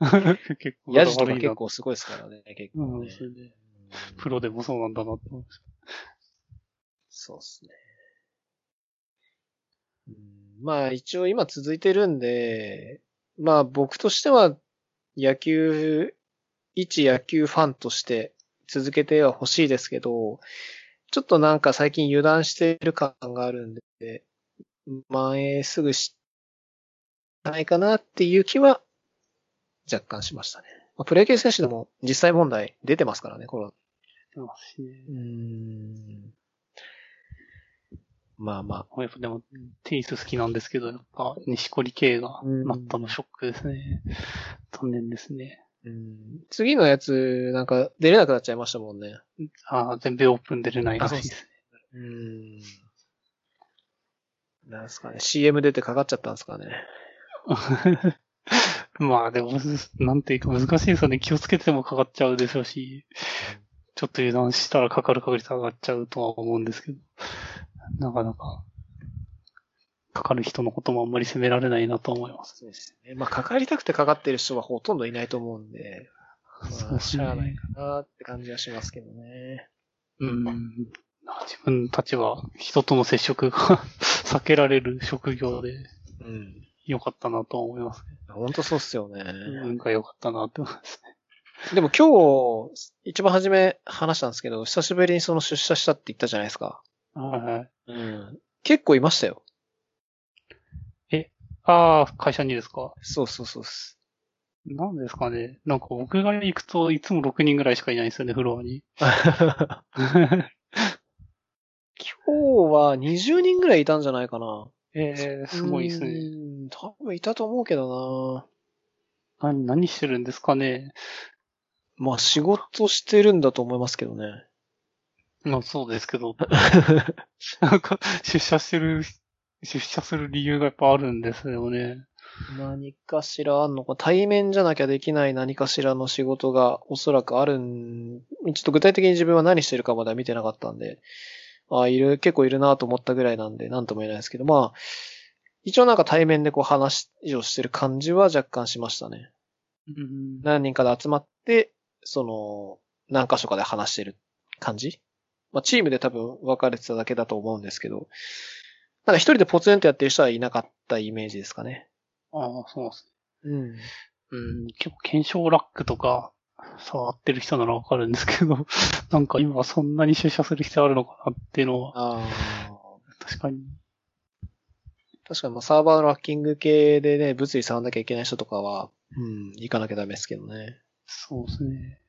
結構
ヤジとか結構すごいですからね、結構ね
うん、。それで、プロでもそうなんだなって思いました。
そうですね。うんまあ一応今続いてるんで、まあ僕としては野球、一野球ファンとして続けては欲しいですけど、ちょっとなんか最近油断してる感があるんで、蔓延すぐしないかなっていう気は若干しましたね。まあ、プロ野球選手でも実際問題出てますからね、この
出ます
うーんまあまあ。
やっぱでも、テニス好きなんですけど、やっぱ、西堀圭がなったのショックですね。残念ですね。
うん次のやつ、なんか出れなくなっちゃいましたもんね。
ああ、全米オープン出れないらしいですね。
うん。なんですかね。CM 出てかかっちゃったんですかね。
まあでも、なんていうか難しいですよね。気をつけてもかかっちゃうでしょうし、ちょっと油断したらかかる確率上がっちゃうとは思うんですけど、なかなか、かかる人のこともあんまり責められないなと思います。
そうですね。まあ、かかりたくてかかってる人はほとんどいないと思うんで、まあ、しゃあないかなって感じはしますけどね。
うん。自分たちは人との接触が 避けられる職業で
うん。
良かったなと思いますね。
ほんとそうっすよね。
運が良かったなって思いますね。
でも今日、一番初め話したんですけど、久しぶりにその出社したって言ったじゃないですか。
はい。
うん。結構いましたよ。
ああ、会社にですか？
そうそうそう。
なんですかね？なんか僕が行くといつも6人ぐらいしかいないんですよね、フロアに。
今日は20人ぐらいいたんじゃないかな。
ええすごいですね。
ね。多分いたと思うけどな。
何、何してるんですかね？
まあ仕事してるんだと思いますけどね。
まあそうですけど。なんか、出社してる、出社する理由がやっぱあるんですよね。
何かしらあんのか、対面じゃなきゃできない何かしらの仕事がおそらくあるん、ちょっと具体的に自分は何してるかまでは見てなかったんで、ああ、いる、結構いるなと思ったぐらいなんで、なんとも言えないですけど、まあ、一応なんか対面でこう話をしてる感じは若干しましたね。
うん。
何人かで集まって、その、何箇所かで話してる感じまあ、チームで多分分かれてただけだと思うんですけど、なんか一人でポツンとやってる人はいなかったイメージですかね。
ああ、そうです
うん。
ね。うん、結構検証ラックとか触ってる人ならわかるんですけど、なんか今そんなに出社する必要あるのかなっていうのは、
ああ。
確かに。
確かにまあサーバーのラッキング系でね、物理触んなきゃいけない人とかは、うん、行かなきゃダメですけどね。
そうですね。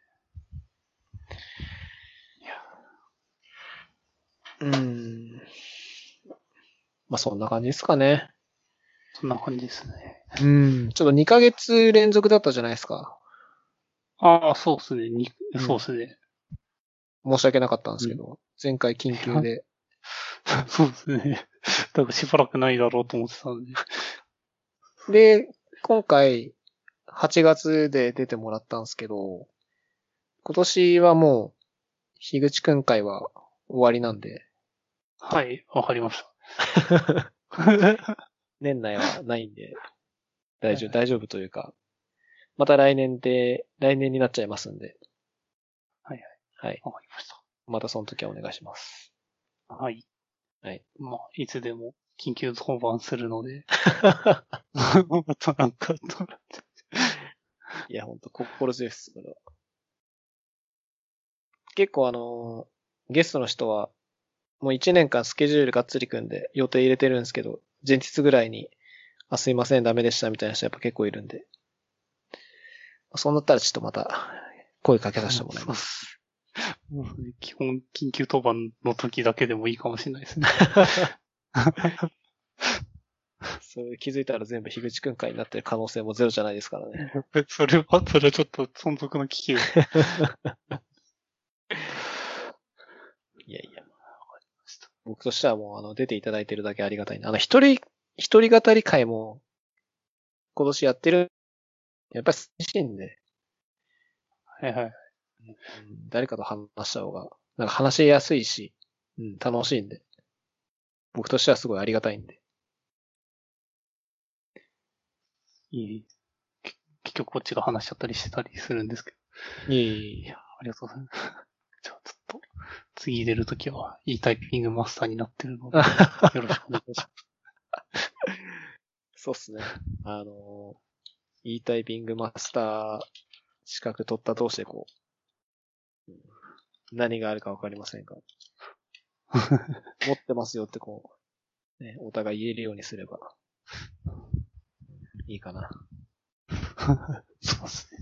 うん。まあそんな感じですかね。
そんな感じですね。
うん。ちょっと2ヶ月連続だったじゃないですか。
ああ、そうですね。に
うん
そうですね。
申し訳なかったんですけど、前回緊急で。
そうですね。だからしばらくないだろうと思ってたんで。
で、今回、8月で出てもらったんですけど、今年はもう、樋口くん会は終わりなんで、
はい、わかりました。
年内はないんで、大丈夫、大丈夫というか、また来年で、来年になっちゃいますんで。
はい
はい。
わかりまし
またその時はお願いします。
た。はい。
はい。
まあ、いつでも緊急登板するので。またなんか、
いや、ほんと、心強いです、これは。結構あのーゲストの人は、もう1年間スケジュールがっつり組んで予定入れてるんですけど、前日ぐらいに、あ、すいません、ダメでしたみたいな人やっぱ結構いるんで。そうなったらちょっとまた、声かけさせてもらいます。
もうね基本、緊急登板の時だけでもいいかもしれないですね。
それ気づいたら全部樋口くん会になってる可能性もゼロじゃないですからね。
それは、それはちょっと存続の危機を。
いやいや。僕としてはもう、あの、出ていただいてるだけありがたいな。あの、一人、一人語り会も、今年やってる、やっぱり寂しいんで、
はいはい。
うん誰かと話した方が、なんか話しやすいし、うん、楽しいんで。僕としてはすごいありがたいんで。
いい。け結局こっちが話しちゃったりしてたりするんですけど。
いえいえ。
ありがとうございます。ちょっと、次入れるときは、いいタイピングマスターになってるので、よろしくお願いします。
そうっすね。あのー、いいタイピングマスター資格取った同士でこう、うん何があるかわかりませんが、持ってますよってこう、ね、お互い言えるようにすれば、いいかな。
そうですね。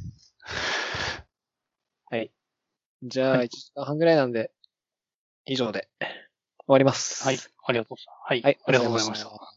はい。じゃあ、
はい
1時間半ぐらいなんで、以上で終わります。
はい。ありがとうございます。はい。
はい、
ありがとうございました。
た。